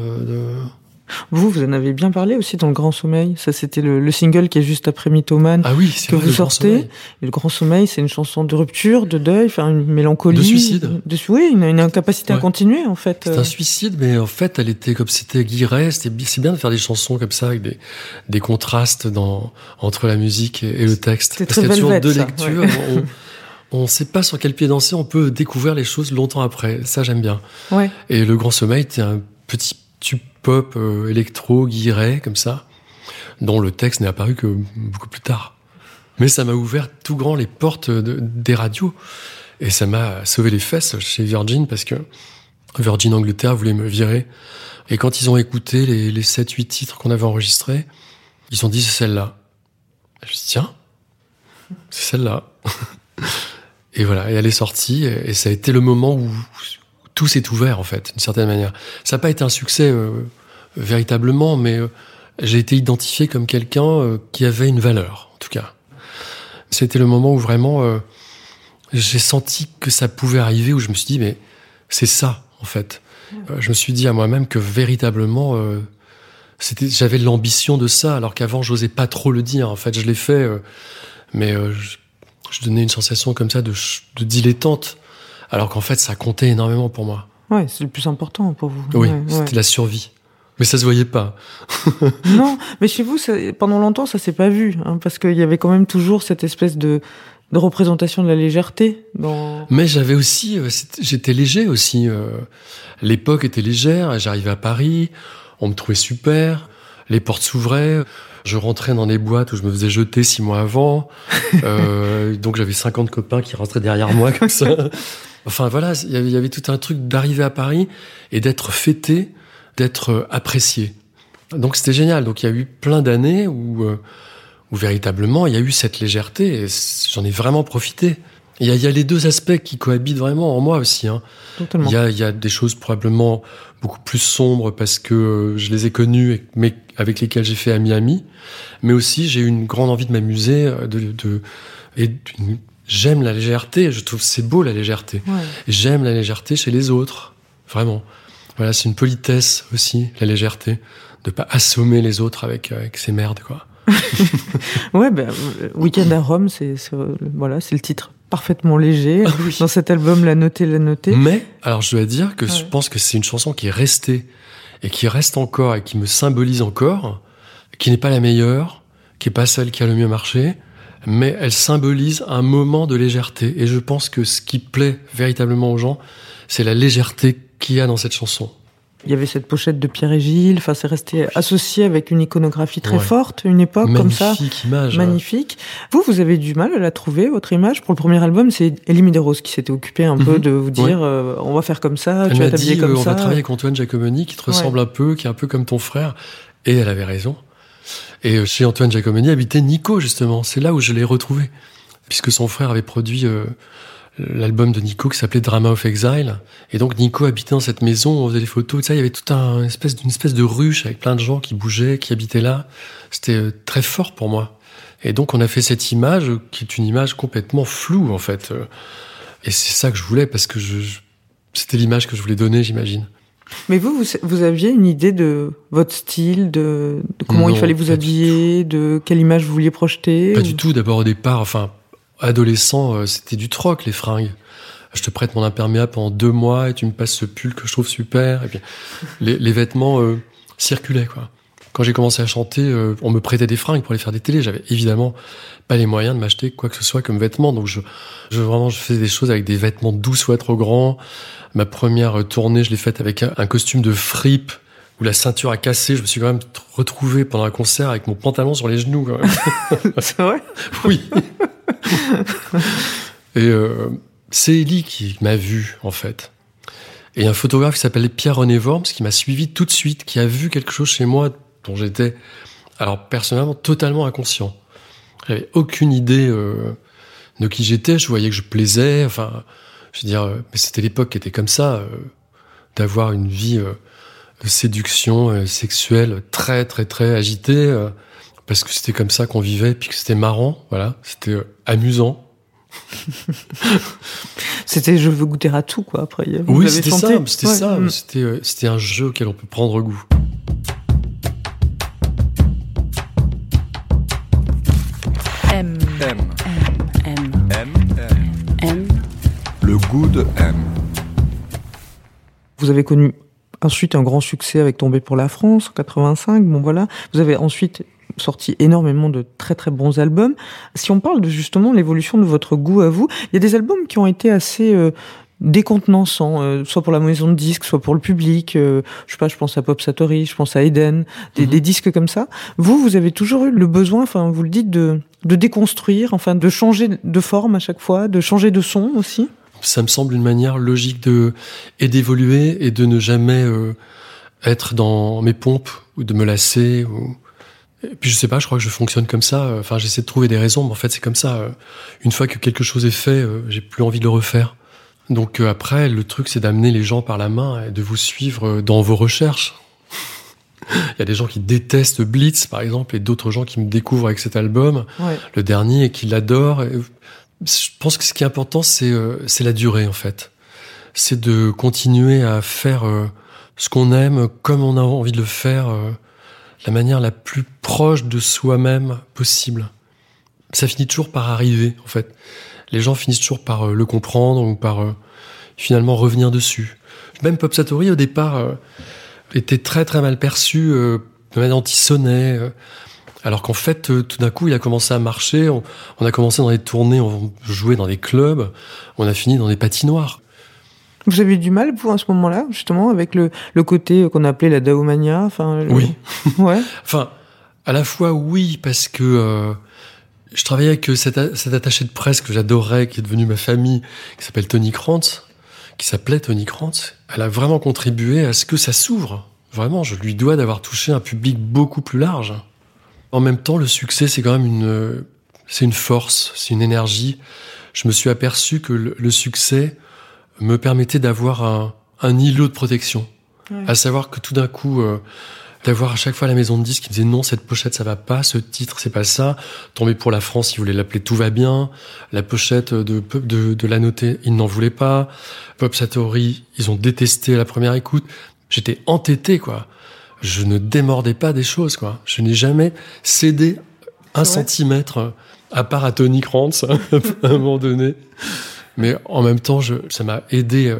Vous, vous en avez bien parlé aussi dans Le Grand Sommeil. Ça, c'était le, le, single qui est juste après Mythoman ah oui, que vrai, vous sortez. Et le Grand Sommeil, c'est une chanson de rupture, de deuil, enfin une mélancolie. De suicide. De, oui, une, une incapacité ouais. à continuer en fait. C'est un suicide, mais en fait, elle était comme c'était Guiret. C'est bien de faire des chansons comme ça avec des, des contrastes dans, entre la musique et, et le texte. Parce qu'il y a toujours deux ça, lectures. Ouais. on ne sait pas sur quel pied danser, on peut découvrir les choses longtemps après. Ça, j'aime bien. Ouais. Et Le Grand Sommeil, c'était un petit pop euh, électro, guiré, comme ça, dont le texte n'est apparu que beaucoup plus tard. Mais ça m'a ouvert tout grand les portes de, des radios. Et ça m'a sauvé les fesses chez Virgin parce que Virgin Angleterre voulait me virer. Et quand ils ont écouté les, les 7-8 titres qu'on avait enregistrés, ils ont dit c'est celle-là. Je me suis dit, tiens, c'est celle-là. Et voilà, et elle est sortie, et ça a été le moment où tout s'est ouvert, en fait, d'une certaine manière. Ça n'a pas été un succès euh, véritablement, mais euh, j'ai été identifié comme quelqu'un euh, qui avait une valeur, en tout cas. C'était le moment où vraiment euh, j'ai senti que ça pouvait arriver, où je me suis dit, mais c'est ça, en fait. Euh, je me suis dit à moi-même que véritablement, euh, c'était, j'avais l'ambition de ça, alors qu'avant, j'osais pas trop le dire. En fait, je l'ai fait, mais je, je donnais une sensation comme ça de, de dilettante, alors qu'en fait, ça comptait énormément pour moi. Ouais, c'est le plus important pour vous. Oui, ouais, c'était ouais. la survie. Mais ça se voyait pas. non, mais chez vous, ça, pendant longtemps, ça s'est pas vu, hein, parce qu'il y avait quand même toujours cette espèce de, de représentation de la légèreté. Dans... Mais j'avais aussi, euh, j'étais léger aussi. Euh, L'époque était légère. J'arrivais à Paris, on me trouvait super, les portes s'ouvraient. Je rentrais dans des boîtes où je me faisais jeter six mois avant. euh, donc j'avais 50 copains qui rentraient derrière moi comme ça. Enfin voilà, il y avait, il y avait tout un truc d'arriver à Paris et d'être fêté, d'être apprécié. Donc c'était génial. Donc il y a eu plein d'années où, euh, où véritablement il y a eu cette légèreté et j'en ai vraiment profité. Il y, a, il y, a, les deux aspects qui cohabitent vraiment en moi aussi. Hein. Il, y a, il y a des choses probablement beaucoup plus sombres parce que je les ai connues, mais avec lesquelles j'ai fait ami-ami. Mais aussi, j'ai eu une grande envie de m'amuser. De, de, et j'aime la légèreté. Je trouve c'est beau la légèreté. Ouais. J'aime la légèreté chez les autres. Vraiment. Voilà, c'est une politesse aussi, la légèreté. De pas assommer les autres avec, avec ces merdes, quoi. ouais, ben, Weekend à Rome, c'est voilà, c'est le titre parfaitement léger. Ah oui. Dans cet album, la noter, la noter. Mais, alors je dois dire que ouais. je pense que c'est une chanson qui est restée et qui reste encore et qui me symbolise encore, qui n'est pas la meilleure, qui est pas celle qui a le mieux marché, mais elle symbolise un moment de légèreté. Et je pense que ce qui plaît véritablement aux gens, c'est la légèreté qu'il y a dans cette chanson. Il y avait cette pochette de Pierre et Gilles, enfin c'est resté associé avec une iconographie très ouais. forte, une époque Magnifique comme ça. image. Magnifique. Ouais. Vous, vous avez du mal à la trouver, votre image? Pour le premier album, c'est Elie Medeiros qui s'était occupé un mm -hmm. peu de vous dire ouais. euh, on va faire comme ça, elle tu vas t'habiller comme euh, ça. On va travailler avec Antoine Giacomoni qui te ressemble un peu, qui est un peu comme ton frère. Et elle avait raison. Et euh, chez Antoine Giacomoni habitait Nico, justement. C'est là où je l'ai retrouvé. Puisque son frère avait produit euh, l'album de Nico qui s'appelait Drama of Exile. Et donc Nico habitait dans cette maison, on faisait des photos, ça. Il y avait tout un espèce d'une espèce de ruche avec plein de gens qui bougeaient, qui habitaient là. C'était euh, très fort pour moi. Et donc on a fait cette image qui est une image complètement floue en fait. Et c'est ça que je voulais parce que je, je c'était l'image que je voulais donner, j'imagine. Mais vous, vous, vous aviez une idée de votre style, de, de comment il fallait vous habiller, de quelle image vous vouliez projeter Pas ou- du tout. D'abord au départ, enfin, adolescent, euh, c'était du troc les fringues. Je te prête mon imperméable pendant deux mois et tu me passes ce pull que je trouve super. Et puis les, les vêtements euh, circulaient quoi. Quand j'ai commencé à chanter, euh, on me prêtait des fringues pour aller faire des télés. J'avais évidemment pas les moyens de m'acheter quoi que ce soit comme vêtements. Donc je, je vraiment, je faisais des choses avec des vêtements 12 fois trop grands. Ma première tournée, je l'ai faite avec un, un costume de fripe où la ceinture a cassé. Je me suis quand même retrouvé pendant un concert avec mon pantalon sur les genoux. C'est vrai? Oui. Et euh, c'est Ellie qui m'a vu, en fait. Et un photographe qui s'appelait Pierre-René Worms, qui m'a suivi tout de suite, qui a vu quelque chose chez moi dont j'étais, alors personnellement, totalement inconscient. J'avais aucune idée euh, de qui j'étais. Je voyais que je plaisais. Enfin, je veux dire, euh, mais c'était l'époque qui était comme ça, euh, d'avoir une vie euh, de séduction sexuelle très, très, très agitée. parce que c'était comme ça qu'on vivait, puis que c'était marrant, voilà, c'était amusant. C'était je veux goûter à tout, quoi, après. Vous oui, c'était ça, c'était Ouais. ça, Mm. c'était c'était un jeu auquel on peut prendre goût. M, M. M, M. M. M. Le goût de M. Vous avez connu ensuite un grand succès avec Tomber pour la France en 85. Bon voilà. Vous avez ensuite sorti énormément de très très bons albums. Si on parle de justement l'évolution de votre goût à vous, il y a des albums qui ont été assez euh, décontenançants, euh, soit pour la maison de disques, soit pour le public. euh, je sais pas, je pense à Pop Satori, je pense à Eden, des, Mhm. des disques comme ça. Vous, vous avez toujours eu le besoin, enfin vous le dites, de, de déconstruire, enfin de changer de forme à chaque fois, de changer de son aussi? Ça me semble une manière logique de et d'évoluer et de ne jamais euh, être dans mes pompes ou de me lasser. Ou... Et puis je sais pas, je crois que je fonctionne comme ça. Enfin, j'essaie de trouver des raisons, mais en fait c'est comme ça. euh, Une fois que quelque chose est fait, j'ai plus envie de le refaire. Donc euh, après, le truc c'est d'amener les gens par la main et de vous suivre euh, dans vos recherches. Il y a des gens qui détestent Blitz, par exemple, et d'autres gens qui me découvrent avec cet album Ouais. le dernier et qui l'adore. Et Je pense que ce qui est important, c'est euh, la durée en fait. C'est de continuer à faire euh, ce qu'on aime comme on a envie de le faire, euh, la manière la plus proche de soi-même possible. Ça finit toujours par arriver en fait. Les gens finissent toujours par euh, le comprendre ou par euh, finalement revenir dessus. Même Pop Satori au départ euh, était très très mal perçu, de manière anti-sonnet. alors qu'en fait, tout d'un coup, il a commencé à marcher. On, on a commencé dans des tournées, on jouait dans des clubs, on a fini dans des patinoires. Vous avez eu du mal, vous, à ce moment-là, justement, avec le, le côté qu'on appelait la daomania enfin, le- Oui. Ouais. Enfin, à la fois oui, parce que euh, je travaillais avec euh, cet, attaché de presse que j'adorais, qui est devenu ma famille, qui s'appelle Tony Krantz, qui s'appelait Tony Krantz. Elle a vraiment contribué à ce que ça s'ouvre. Vraiment, je lui dois d'avoir touché un public beaucoup plus large. En même temps, le succès, c'est quand même une, c'est une force, c'est une énergie. Je me suis aperçu que le, le succès me permettait d'avoir un, un îlot de protection. Ouais. À savoir que tout d'un coup, euh, d'avoir à chaque fois la maison de disques qui me disait non, cette pochette ça va pas, ce titre c'est pas ça. Tomber pour la France, ils voulaient l'appeler Tout va bien. La pochette de, de, de la noter, ils n'en voulaient pas. Pop Satori, ils ont détesté la première écoute. J'étais entêté, quoi. Je ne démordais pas des choses, quoi. Je n'ai jamais cédé un centimètre, à part à Tony Krantz, à un moment donné. Mais en même temps, je, ça m'a aidé euh,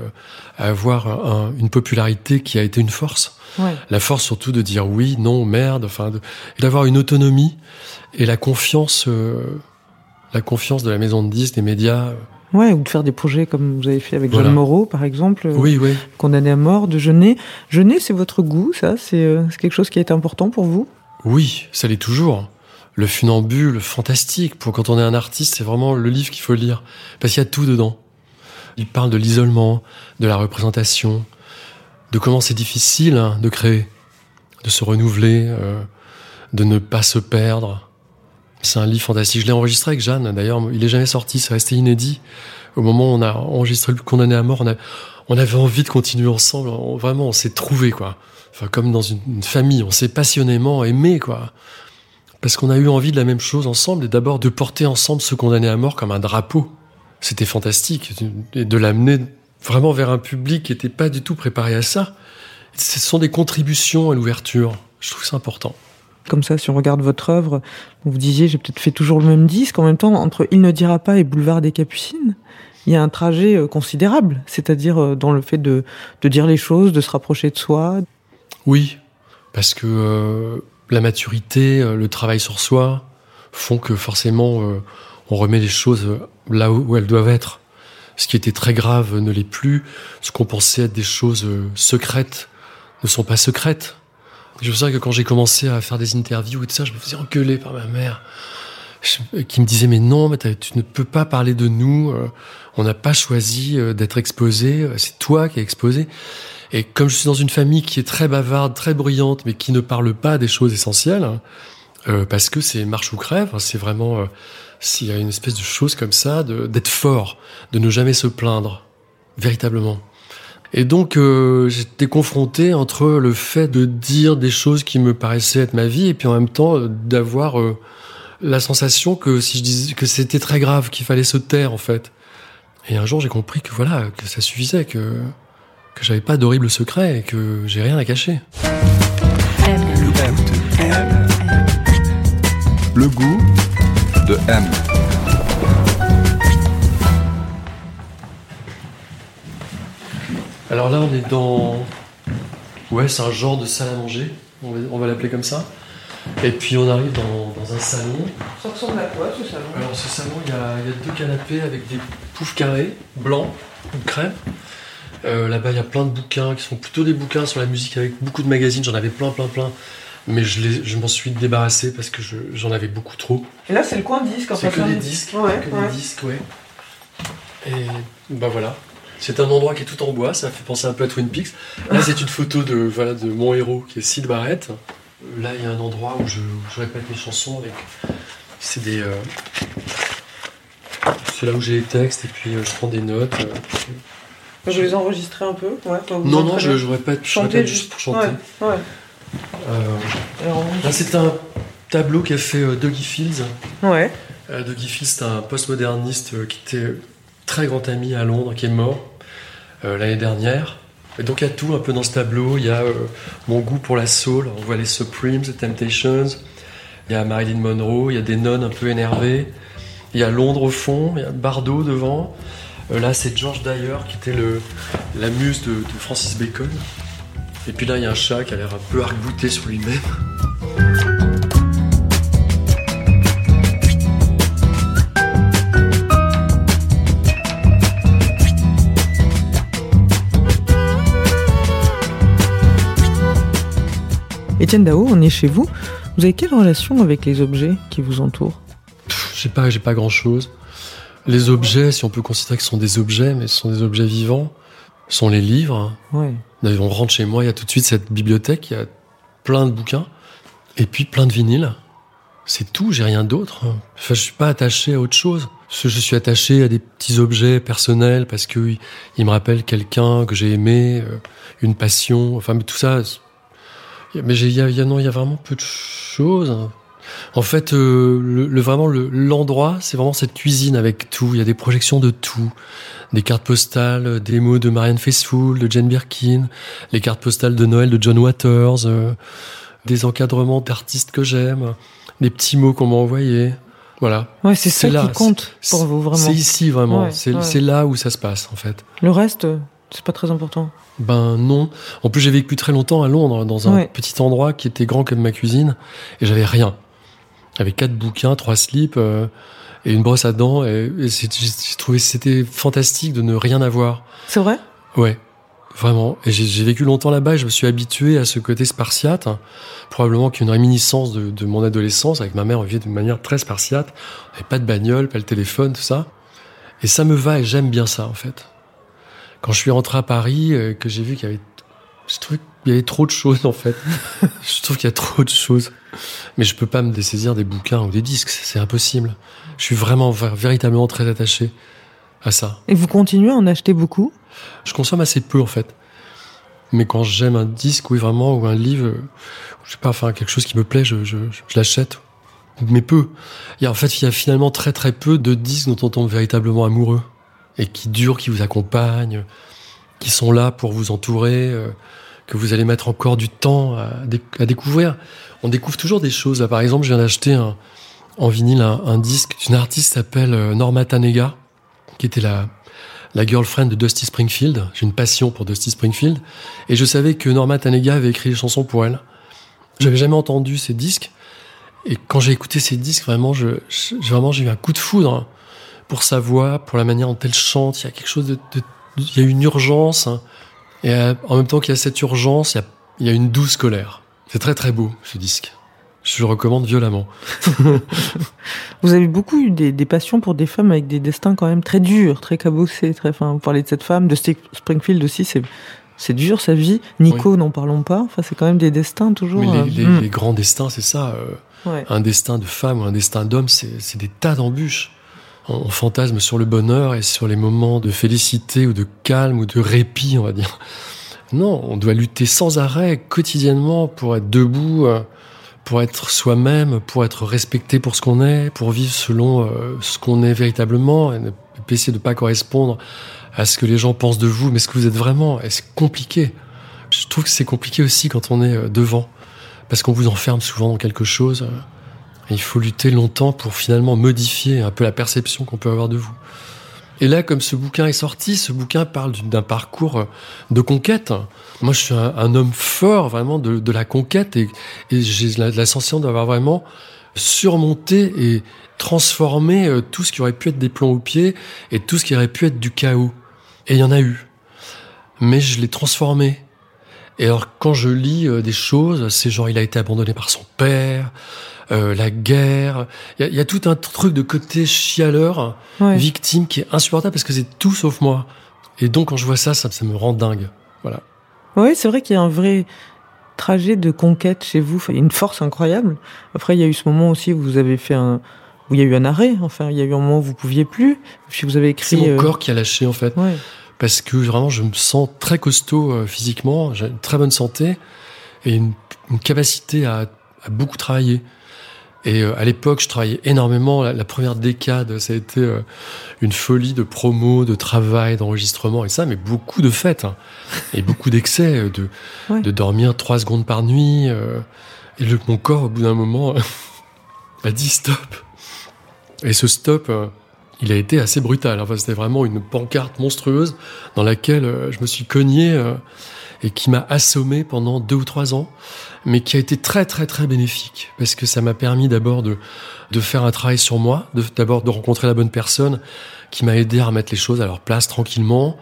à avoir un- une popularité qui a été une force. Ouais. La force surtout de dire oui, non, merde, enfin, de- et d'avoir une autonomie et la confiance, euh, la confiance de la maison de disques, des médias. euh. Ouais, ou de faire des projets comme vous avez fait avec Voilà. Jeanne Moreau, par exemple, Oui, oui. condamné à mort, de Jeunet. Jeunet, c'est votre goût, ça C'est c'est quelque chose qui est important pour vous? Oui, ça l'est toujours. Le funambule, fantastique. Pour quand on est un artiste, c'est vraiment le livre qu'il faut lire. Parce qu'il y a tout dedans. Il parle de l'isolement, de la représentation, de comment c'est difficile hein, de créer, de se renouveler, euh, de ne pas se perdre. C'est un livre fantastique. Je l'ai enregistré avec Jeanne, d'ailleurs. Il est jamais sorti, c'est resté inédit. Au moment où on a enregistré le condamné à mort, on, a, on avait envie de continuer ensemble. Vraiment, on s'est trouvé quoi. Enfin, comme dans une, une famille, on s'est passionnément aimé, quoi. Parce qu'on a eu envie de la même chose ensemble, et d'abord de porter ensemble ce condamné à mort comme un drapeau. C'était fantastique, et de l'amener vraiment vers un public qui n'était pas du tout préparé à ça. Ce sont des contributions à l'ouverture. Je trouve ça important. Comme ça, si on regarde votre œuvre, vous disiez, j'ai peut-être fait toujours le même disque. En même temps, entre Il ne dira pas et Boulevard des Capucines, il y a un trajet euh, considérable, c'est-à-dire euh, dans le fait de, de dire les choses, de se rapprocher de soi. Oui, parce que euh, la maturité, euh, le travail sur soi font que forcément euh, on remet les choses là où, elles doivent être. Ce qui était très grave ne l'est plus. Ce qu'on pensait être des choses euh, secrètes ne sont pas secrètes. Je me souviens que quand j'ai commencé à faire des interviews et tout ça, je me faisais engueuler par ma mère, qui me disait mais non, mais tu ne peux pas parler de nous. euh, On n'a pas choisi euh, d'être exposé. euh, C'est toi qui es exposé. Et comme je suis dans une famille qui est très bavarde, très bruyante, mais qui ne parle pas des choses essentielles, hein, euh, parce que c'est marche ou crève, hein, c'est vraiment euh, s'il y a une espèce de chose comme ça, d'être fort, de ne jamais se plaindre, véritablement. Et donc euh, j'étais confronté entre le fait de dire des choses qui me paraissaient être ma vie, et puis en même temps d'avoir la sensation que si je disais que c'était très grave, qu'il fallait se taire en fait. Et un jour j'ai compris que voilà, que ça suffisait, que que j'avais pas d'horribles secrets et que j'ai rien à cacher. M. Le goût de M. Alors là, on est dans. Ouais, c'est un genre de salle à manger, on va, on va l'appeler comme ça. Et puis on arrive dans, dans un salon. Ça ressemble à quoi ce salon? Alors ce salon, il y a, il y a deux canapés avec des poufs carrés, blancs ou crème. Euh, Là-bas, il y a plein de bouquins qui sont plutôt des bouquins sur la musique avec beaucoup de magazines. J'en avais plein, plein, plein. Mais je, m'en suis débarrassé parce que je- j'en avais beaucoup trop. Et là, c'est le coin disque. C'est que des disques. Ouais, que ouais. des disques, ouais. Et bah voilà. C'est un endroit qui est tout en bois, ça fait penser un peu à Twin Peaks. Là, c'est une photo de, voilà, de mon héros qui est Sid Barrett. Là, il y a un endroit où je, je répète mes chansons avec. C'est des. euh, C'est là où j'ai les textes et puis euh, je prends des notes. euh. Je vais les enregistrer un peu. Ouais, Non, non, je, je répète, je Chanter répète juste pour chanter. Ouais, ouais. Euh, là, c'est un tableau qu'a fait euh, Dougie Fields. ouais. Euh, Dougie Fields, c'est un postmoderniste euh, qui était très grand ami à Londres, qui est mort euh, l'année dernière. Et donc il y a tout un peu dans ce tableau. Il y a euh, mon goût pour la soul. On voit les Supremes, les Temptations. Il y a Marilyn Monroe. Il y a des nonnes un peu énervées. Il y a Londres au fond. Il y a Bardot devant. Euh, là, c'est George Dyer qui était le, la muse de, de Francis Bacon. Et puis là, il y a un chat qui a l'air un peu arc-bouté sur lui-même. Étienne Dao, on est chez vous. Vous avez quelle relation avec les objets qui vous entourent? Pas, j'ai pas grand chose. Les objets, si on peut considérer que ce sont des objets, mais ce sont des objets vivants, sont les livres. Ouais. On rentre chez moi, il y a tout de suite cette bibliothèque, il y a plein de bouquins, et puis plein de vinyles. C'est tout, j'ai rien d'autre. Enfin, je suis pas attaché à autre chose. Je suis attaché à des petits objets personnels parce que ils ils me rappellent quelqu'un que j'ai aimé, euh, une passion. Enfin, mais tout ça. Mais il y a, il y a- non, il y a vraiment peu de choses. En fait, euh, le, le- vraiment le- l'endroit, c'est vraiment cette cuisine avec tout. Il y a des projections de tout, des cartes postales, des mots de Marianne Faithfull, de Jane Birkin, les cartes postales de Noël de John Waters, euh, des encadrements d'artistes que j'aime, des petits mots qu'on m'a envoyés. Voilà. Ouais, c'est ça là, qui compte pour vous, vraiment. C'est ici vraiment. Ouais, c'est ouais. là où ça se passe en fait. Le reste, euh, c'est pas très important. Ben non. En plus, j'ai vécu très longtemps à Londres, dans un Ouais. petit endroit qui était grand comme ma cuisine, et j'avais rien. J'avais quatre bouquins, trois slips euh, et une brosse à dents. Et, j'ai trouvé c'était fantastique de ne rien avoir. C'est vrai? Ouais, vraiment. Et j'ai vécu longtemps là-bas et je me suis habitué à ce côté spartiate. hein. Probablement qu'une réminiscence de, de mon adolescence. Avec ma mère, on vivait d'une manière très spartiate. On pas de bagnole, pas le téléphone, tout ça. Et ça me va et j'aime bien ça, en fait. Quand je suis rentré à Paris, euh, que j'ai vu qu'il y avait... Je trouvais qu'il y avait trop de choses, en fait. je trouve qu'il y a trop de choses. Mais je peux pas me dessaisir des bouquins ou des disques, c'est impossible. Je suis vraiment, véritablement très attaché à ça. Et vous continuez à en acheter beaucoup? Je consomme assez peu en fait. Mais quand j'aime un disque, oui vraiment, ou un livre, je sais pas, enfin quelque chose qui me plaît, je, je, l'achète. Mais peu. Il a, en fait, il y a finalement très très peu de disques dont on tombe véritablement amoureux. Et qui durent, qui vous accompagnent, qui sont là pour vous entourer, euh, que vous allez mettre encore du temps à, découvrir. On découvre toujours des choses. Là, par exemple, je viens d'acheter en vinyle un, disque d'une artiste qui s'appelle euh, Norma Tanega, qui était la, la girlfriend de Dusty Springfield. J'ai une passion pour Dusty Springfield. Et je savais que Norma Tanega avait écrit des chansons pour elle. J'avais jamais entendu ces disques. Et quand j'ai écouté ces disques, vraiment, je, vraiment, j'ai eu un coup de foudre pour sa voix, pour la manière dont elle chante. Il y a quelque chose de, il y a une urgence. Et euh, en même temps qu'il y a cette urgence, il y a, il y a une douce colère. C'est très très beau, ce disque. Je le recommande violemment. Vous avez beaucoup eu des, des passions pour des femmes avec des destins quand même très durs, très cabossés. Très, enfin, vous parlez de cette femme, de Springfield aussi, c'est, c'est dur sa vie. Nico, n'en parlons pas. Enfin, c'est quand même des destins toujours. Mais euh, les, les- hmm, les grands destins, c'est ça. euh, ouais. un destin de femme ou un destin d'homme, c'est c'est des tas d'embûches. On, fantasme sur le bonheur et sur les moments de félicité ou de calme ou de répit, on va dire. Non, on doit lutter sans arrêt, quotidiennement, pour être debout, euh, pour être soi-même, pour être respecté pour ce qu'on est, pour vivre selon euh, ce qu'on est véritablement, et ne pas essayer de pas correspondre à ce que les gens pensent de vous, mais ce que vous êtes vraiment. Et c'est compliqué? Je trouve que c'est compliqué aussi quand on est euh, devant, parce qu'on vous enferme souvent dans quelque chose. Il faut lutter longtemps pour finalement modifier un peu la perception qu'on peut avoir de vous. Et là, comme ce bouquin est sorti, ce bouquin parle d'un parcours de conquête. Moi, je suis un, homme fort, vraiment, de, la conquête, et, et j'ai la, la sensation d'avoir vraiment surmonté et transformé euh, tout ce qui aurait pu être des plombs aux pieds et tout ce qui aurait pu être du chaos. Et il y en a eu. Mais je l'ai transformé. Et alors, quand je lis euh, des choses, c'est genre, il a été abandonné par son père, euh, la guerre. Il y, a- il y a tout un truc de côté chialeur, Ouais. victime, qui est insupportable parce que c'est tout sauf moi. Et donc, quand je vois ça, ça, ça me rend dingue. Voilà. Oui, c'est vrai qu'il y a un vrai trajet de conquête chez vous, Enfin, il y a une force incroyable. Après, il y a eu ce moment aussi où vous avez fait un, où il y a eu un arrêt. Enfin, il y a eu un moment où vous pouviez plus. Puis vous avez écrit. C'est mon euh, corps qui a lâché, en fait. Ouais. Parce que vraiment, je me sens très costaud euh, physiquement, j'ai une très bonne santé et une, une capacité à, à beaucoup travailler. Et euh, à l'époque, je travaillais énormément. La, première décade, ça a été euh, une folie de promo, de travail, d'enregistrement et ça, mais beaucoup de fêtes hein. et beaucoup d'excès, euh, de, Ouais. de dormir trois secondes par nuit. euh, et le, mon corps, au bout d'un moment, a dit stop. Et ce stop, euh, il a été assez brutal. Enfin, c'était vraiment une pancarte monstrueuse dans laquelle euh, je me suis cogné euh, et qui m'a assommé pendant deux ou trois ans, mais qui a été très très très bénéfique parce que ça m'a permis d'abord de de faire un travail sur moi, d'abord de rencontrer la bonne personne qui m'a aidé à remettre les choses à leur place tranquillement.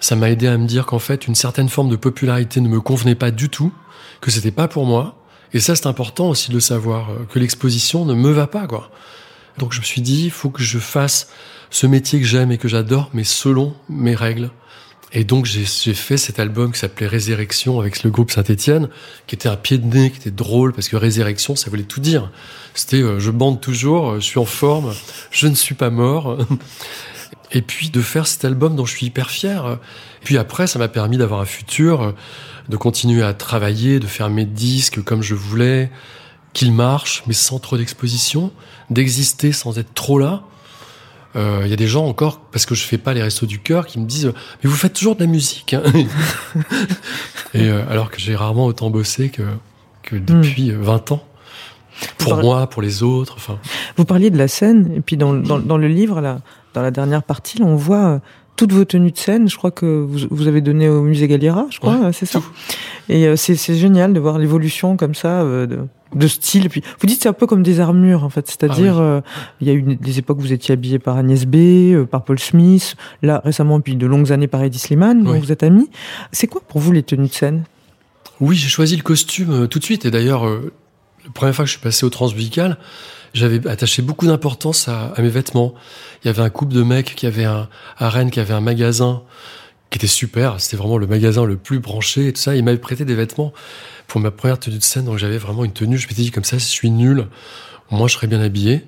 Ça m'a aidé à me dire qu'en fait une certaine forme de popularité ne me convenait pas du tout, que c'était pas pour moi. Et ça c'est important aussi de savoir, euh, que l'exposition ne me va pas quoi. Donc je me suis dit, il faut que je fasse ce métier que j'aime et que j'adore, mais selon mes règles. Et donc j'ai fait cet album qui s'appelait Résurrection avec le groupe Saint-Étienne, qui était un pied de nez, qui était drôle, parce que Résurrection, ça voulait tout dire. C'était euh, je bande toujours, euh, je suis en forme, je ne suis pas mort. Et puis de faire cet album dont je suis hyper fier. Puis après, ça m'a permis d'avoir un futur, euh, de continuer à travailler, de faire mes disques comme je voulais, qu'ils marchent, mais sans trop d'exposition, d'exister sans être trop là. Euh, Il y a des gens encore, parce que je fais pas les restos du cœur, qui me disent euh, Mais vous faites toujours de la musique. hein. Et euh, alors que j'ai rarement autant bossé que, que depuis euh, 20 ans. Pour parlez- moi, pour les autres. Enfin, Vous parliez de la scène, et puis dans, dans, dans le livre, là, dans la dernière partie, là, on voit euh, toutes vos tenues de scène. Je crois que vous, vous avez donné au musée Galliera, je crois, Ouais, euh, c'est ça. tout. Et euh, c'est c'est génial de voir l'évolution comme ça euh, de, de style. Puis, vous dites c'est un peu comme des armures, en fait. C'est-à-dire, Ah oui. euh, il y a eu des époques où vous étiez habillé par Agnès B, euh, par Paul Smith. Là, récemment, puis de longues années par Eddie Slimane, dont Oui. vous êtes amis. C'est quoi pour vous les tenues de scène? Oui, j'ai choisi le costume euh, tout de suite. Et d'ailleurs, la première fois que je suis passé au transmusical, j'avais attaché beaucoup d'importance à, à mes vêtements. Il y avait un couple de mecs qui avait un, à Rennes, qui avait un magasin qui était super. C'était vraiment le magasin le plus branché et tout ça. Ils m'avaient prêté des vêtements pour ma première tenue de scène. Donc j'avais vraiment une tenue. Je m'étais dit comme ça, je suis nul, moi je serais bien habillé.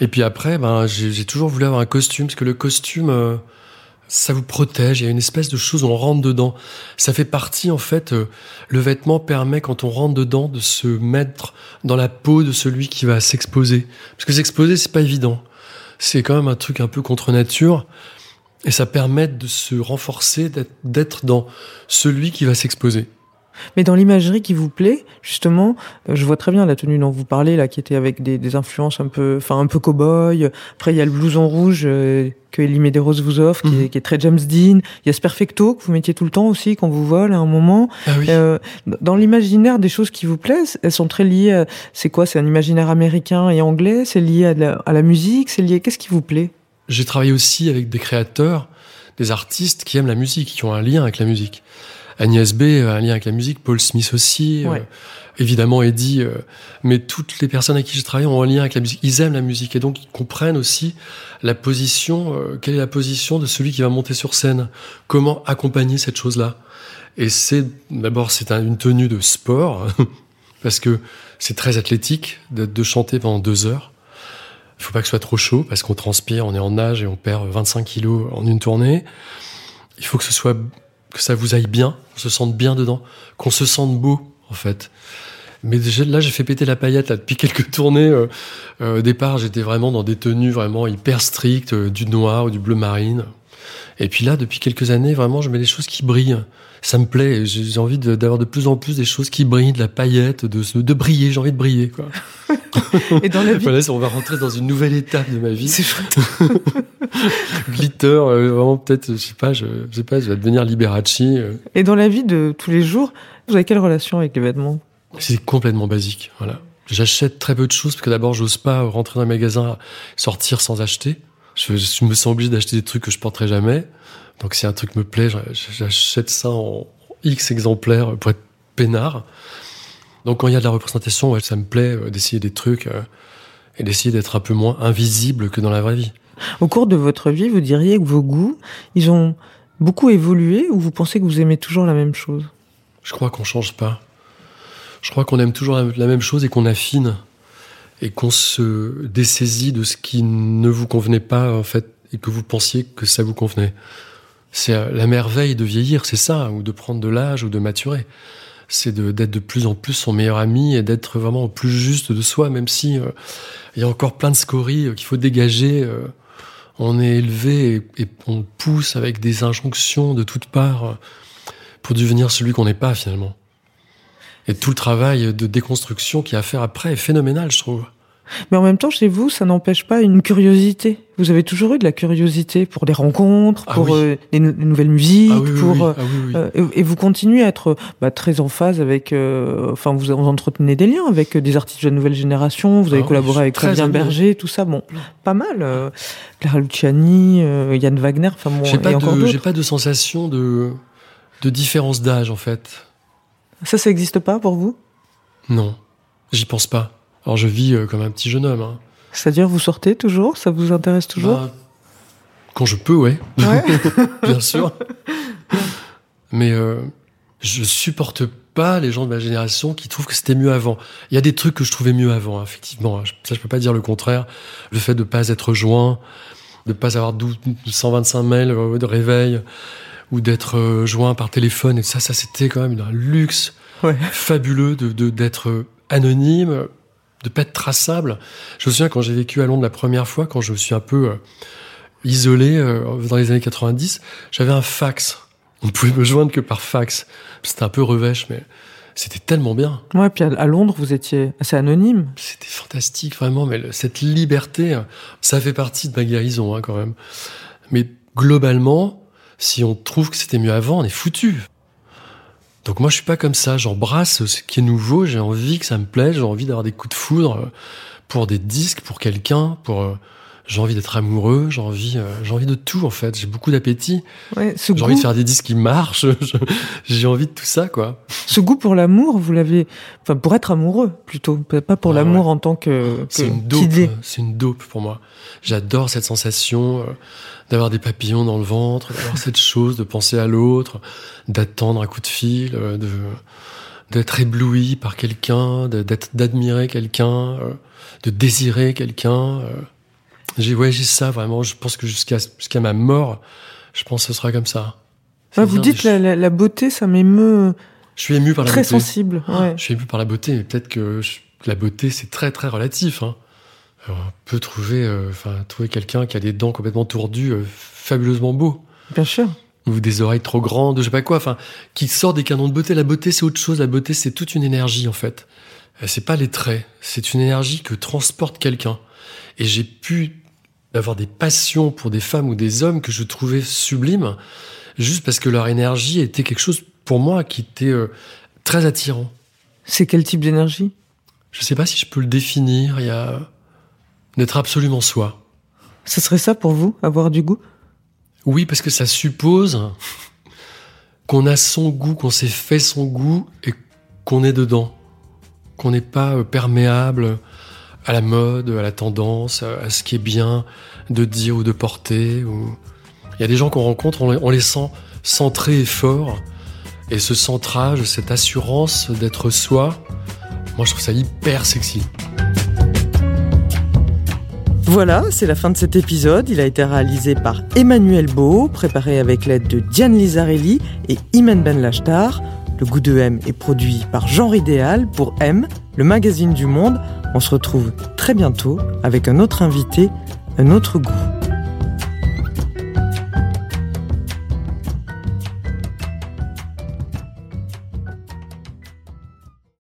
Et puis après, ben, j'ai toujours voulu avoir un costume parce que le costume, euh, ça vous protège. Il y a une espèce de chose où on rentre dedans. Ça fait partie, en fait, euh, le vêtement permet, quand on rentre dedans, de se mettre dans la peau de celui qui va s'exposer. Parce que s'exposer, c'est pas évident. C'est quand même un truc un peu contre nature. Et ça permet de se renforcer, d'être- dans celui qui va s'exposer. Mais dans l'imagerie qui vous plaît, justement, euh, je vois très bien la tenue dont vous parlez là, qui était avec des, des influences un peu, enfin un peu cow-boy. Après, il y a le blouson rouge euh, que Elie Medeiros vous offre, qui, est, Mhm. qui est très James Dean. Il y a ce perfecto que vous mettiez tout le temps aussi quand vous vole à un moment. Ah oui. Euh, dans l'imaginaire des choses qui vous plaisent, elles sont très liées. à- C'est quoi? C'est un imaginaire américain et anglais? C'est lié à la, à la musique? C'est lié Qu'est-ce qui vous plaît? J'ai travaillé aussi avec des créateurs, des artistes qui aiment la musique, qui ont un lien avec la musique. Agnès B a un lien avec la musique, Paul Smith aussi, Ouais. euh, évidemment Eddie, euh, mais toutes les personnes avec qui j'ai travaillé ont un lien avec la musique. Ils aiment la musique et donc ils comprennent aussi la position, euh, quelle est la position de celui qui va monter sur scène, comment accompagner cette chose-là? Et c'est d'abord c'est un- une tenue de sport parce que c'est très athlétique de, de chanter pendant deux heures. Il faut pas que ce soit trop chaud parce qu'on transpire, on est en nage et on perd 25 kilos en une tournée. Il faut que ce soit que ça vous aille bien, qu'on se sente bien dedans, qu'on se sente beau en fait. Mais là, j'ai fait péter la paillette là, depuis quelques tournées. euh, euh, au départ, j'étais vraiment dans des tenues vraiment hyper strictes, euh, du noir ou du bleu marine. Et puis là, depuis quelques années, vraiment, je mets des choses qui brillent. Ça me plaît. J'ai envie d'avoir de, plus en plus des choses qui brillent, de la paillette, de, briller. J'ai envie de briller, quoi. Et dans la vie, Voilà, on va rentrer dans une nouvelle étape de ma vie. c'est chouette. glitter, euh, vraiment peut-être, je sais pas, je, je sais pas, je vais devenir Liberace. euh. Et dans la vie de tous les jours, vous avez quelle relation avec les vêtements? C'est complètement basique, voilà. J'achète très peu de choses parce que d'abord, j'ose pas rentrer dans un magasin, sortir sans acheter. Je, je me sens obligé d'acheter des trucs que je porterai jamais. Donc si un truc me plaît, j'achète ça en X exemplaires pour être peinard. Donc quand il y a de la représentation, ouais, ça me plaît euh, d'essayer des trucs euh, et d'essayer d'être un peu moins invisible que dans la vraie vie. Au cours de votre vie, vous diriez que vos goûts, ils ont beaucoup évolué ou vous pensez que vous aimez toujours la même chose? Je crois qu'on change pas. Je crois qu'on aime toujours la même chose et qu'on affine et qu'on se dessaisit de ce qui ne vous convenait pas en fait et que vous pensiez que ça vous convenait. C'est euh, la merveille de vieillir, c'est ça, ou de prendre de l'âge ou de maturer. C'est d'être de, plus en plus son meilleur ami et d'être vraiment au plus juste de soi, même si euh, il y a encore plein de scories euh, qu'il faut dégager. on est élevé et, on pousse avec des injonctions de toutes parts pour devenir celui qu'on n'est pas finalement. Et tout le travail de déconstruction qu'il y a à faire après est phénoménal, je trouve. Mais en même temps, chez vous, ça n'empêche pas une curiosité. Vous avez toujours eu de la curiosité pour les rencontres, Ah pour oui. euh, les, nou- les nouvelles musiques, Ah oui, oui, pour euh, et vous continuez à être bah, très en phase avec. euh, Enfin, vous, vous entretenez des liens avec euh, des artistes de la nouvelle génération. Vous avez Ah collaboré avec Fabien. Berger, tout ça. Bon, pas mal. Clara Luciani, Yann Wagner. Enfin bon, j'ai pas de, pas de sensation de, de différence d'âge en fait. Ça, ça n'existe pas pour vous? Non, j'y pense pas. Alors je vis euh, comme un petit jeune homme. Hein. C'est-à-dire, vous sortez toujours? Ça vous intéresse toujours? Bah, quand je peux, ouais, Ouais. bien sûr. Mais euh, je supporte pas les gens de ma génération qui trouvent que c'était mieux avant. Il y a des trucs que je trouvais mieux avant, hein, effectivement. Ça, je peux pas dire le contraire. Le fait de pas être joint, de pas avoir 12 125 mails euh, de réveil, ou d'être euh, joint par téléphone, et ça, ça c'était quand même un luxe Ouais. fabuleux de d'être euh, anonyme, de pas être traçable. Je me souviens quand j'ai vécu à Londres la première fois, quand je me suis un peu euh, isolé euh, dans les années 90, j'avais un fax. On pouvait me joindre que par fax. C'était un peu revêche, mais c'était tellement bien. Ouais, puis à, Londres, vous étiez assez anonyme. C'était fantastique, vraiment. Mais le- cette liberté, ça fait partie de ma guérison, hein, quand même. Mais globalement, si on trouve que c'était mieux avant, on est foutu. Donc moi, je suis pas comme ça. J'embrasse ce qui est nouveau. J'ai envie que ça me plaise. J'ai envie d'avoir des coups de foudre euh, pour des disques, pour quelqu'un, pour. J'ai envie d'être amoureux. J'ai envie, euh, j'ai envie de tout en fait. J'ai beaucoup d'appétit. Ouais, J'ai goût, envie de faire des disques qui marchent. J'ai envie de tout ça, quoi. ce goût pour l'amour, vous l'avez. Enfin, pour être amoureux, plutôt. Pas pour Ah l'amour ouais. en tant que. C'est que- une dope. C'est une dope pour moi. J'adore cette sensation euh, d'avoir des papillons dans le ventre, d'avoir cette chose, de penser à l'autre, d'attendre un coup de fil, euh, de d'être ébloui par quelqu'un, d'admirer quelqu'un, de désirer quelqu'un. J'ai ouais, j'ai ça vraiment. Je pense que jusqu'à jusqu'à ma mort, je pense que ce sera comme ça. Ouais, vous dites la, la, la beauté, ça m'émeut Je suis ému par la très beauté. sensible. Ouais. Je suis ému par la beauté, mais peut-être que je- la beauté, c'est très très relatif. Hein. Alors, on peut trouver, euh, enfin, trouver quelqu'un qui a des dents complètement tordues, euh, fabuleusement beau. Bien sûr. ou des oreilles trop grandes, je sais pas quoi, enfin, qui sort des canons de beauté. La beauté, c'est autre chose. La beauté, c'est toute une énergie, en fait. Euh, c'est pas les traits. C'est une énergie que transporte quelqu'un. Et j'ai pu avoir des passions pour des femmes ou des hommes que je trouvais sublimes, juste parce que leur énergie était quelque chose, pour moi, qui était euh, très attirant. C'est quel type d'énergie? Je sais pas si je peux le définir. Il y a d'être absolument soi. Ce serait ça pour vous, avoir du goût? Oui, parce que ça suppose qu'on a son goût, qu'on s'est fait son goût et qu'on est dedans. Qu'on n'est pas euh, perméable à la mode, à la tendance, à ce qui est bien de dire ou de porter. Il y a des gens qu'on rencontre, on les sent centrés et forts. Et ce centrage, cette assurance d'être soi, moi je trouve ça hyper sexy. Voilà, c'est la fin de cet épisode. Il a été réalisé par Emmanuel Beau, préparé avec l'aide de Diane Lizarelli et Imen Ben Lachtar. Le goût de M est produit par Genre Idéal pour M, le magazine du monde. On se retrouve très bientôt avec un autre invité, un autre goût.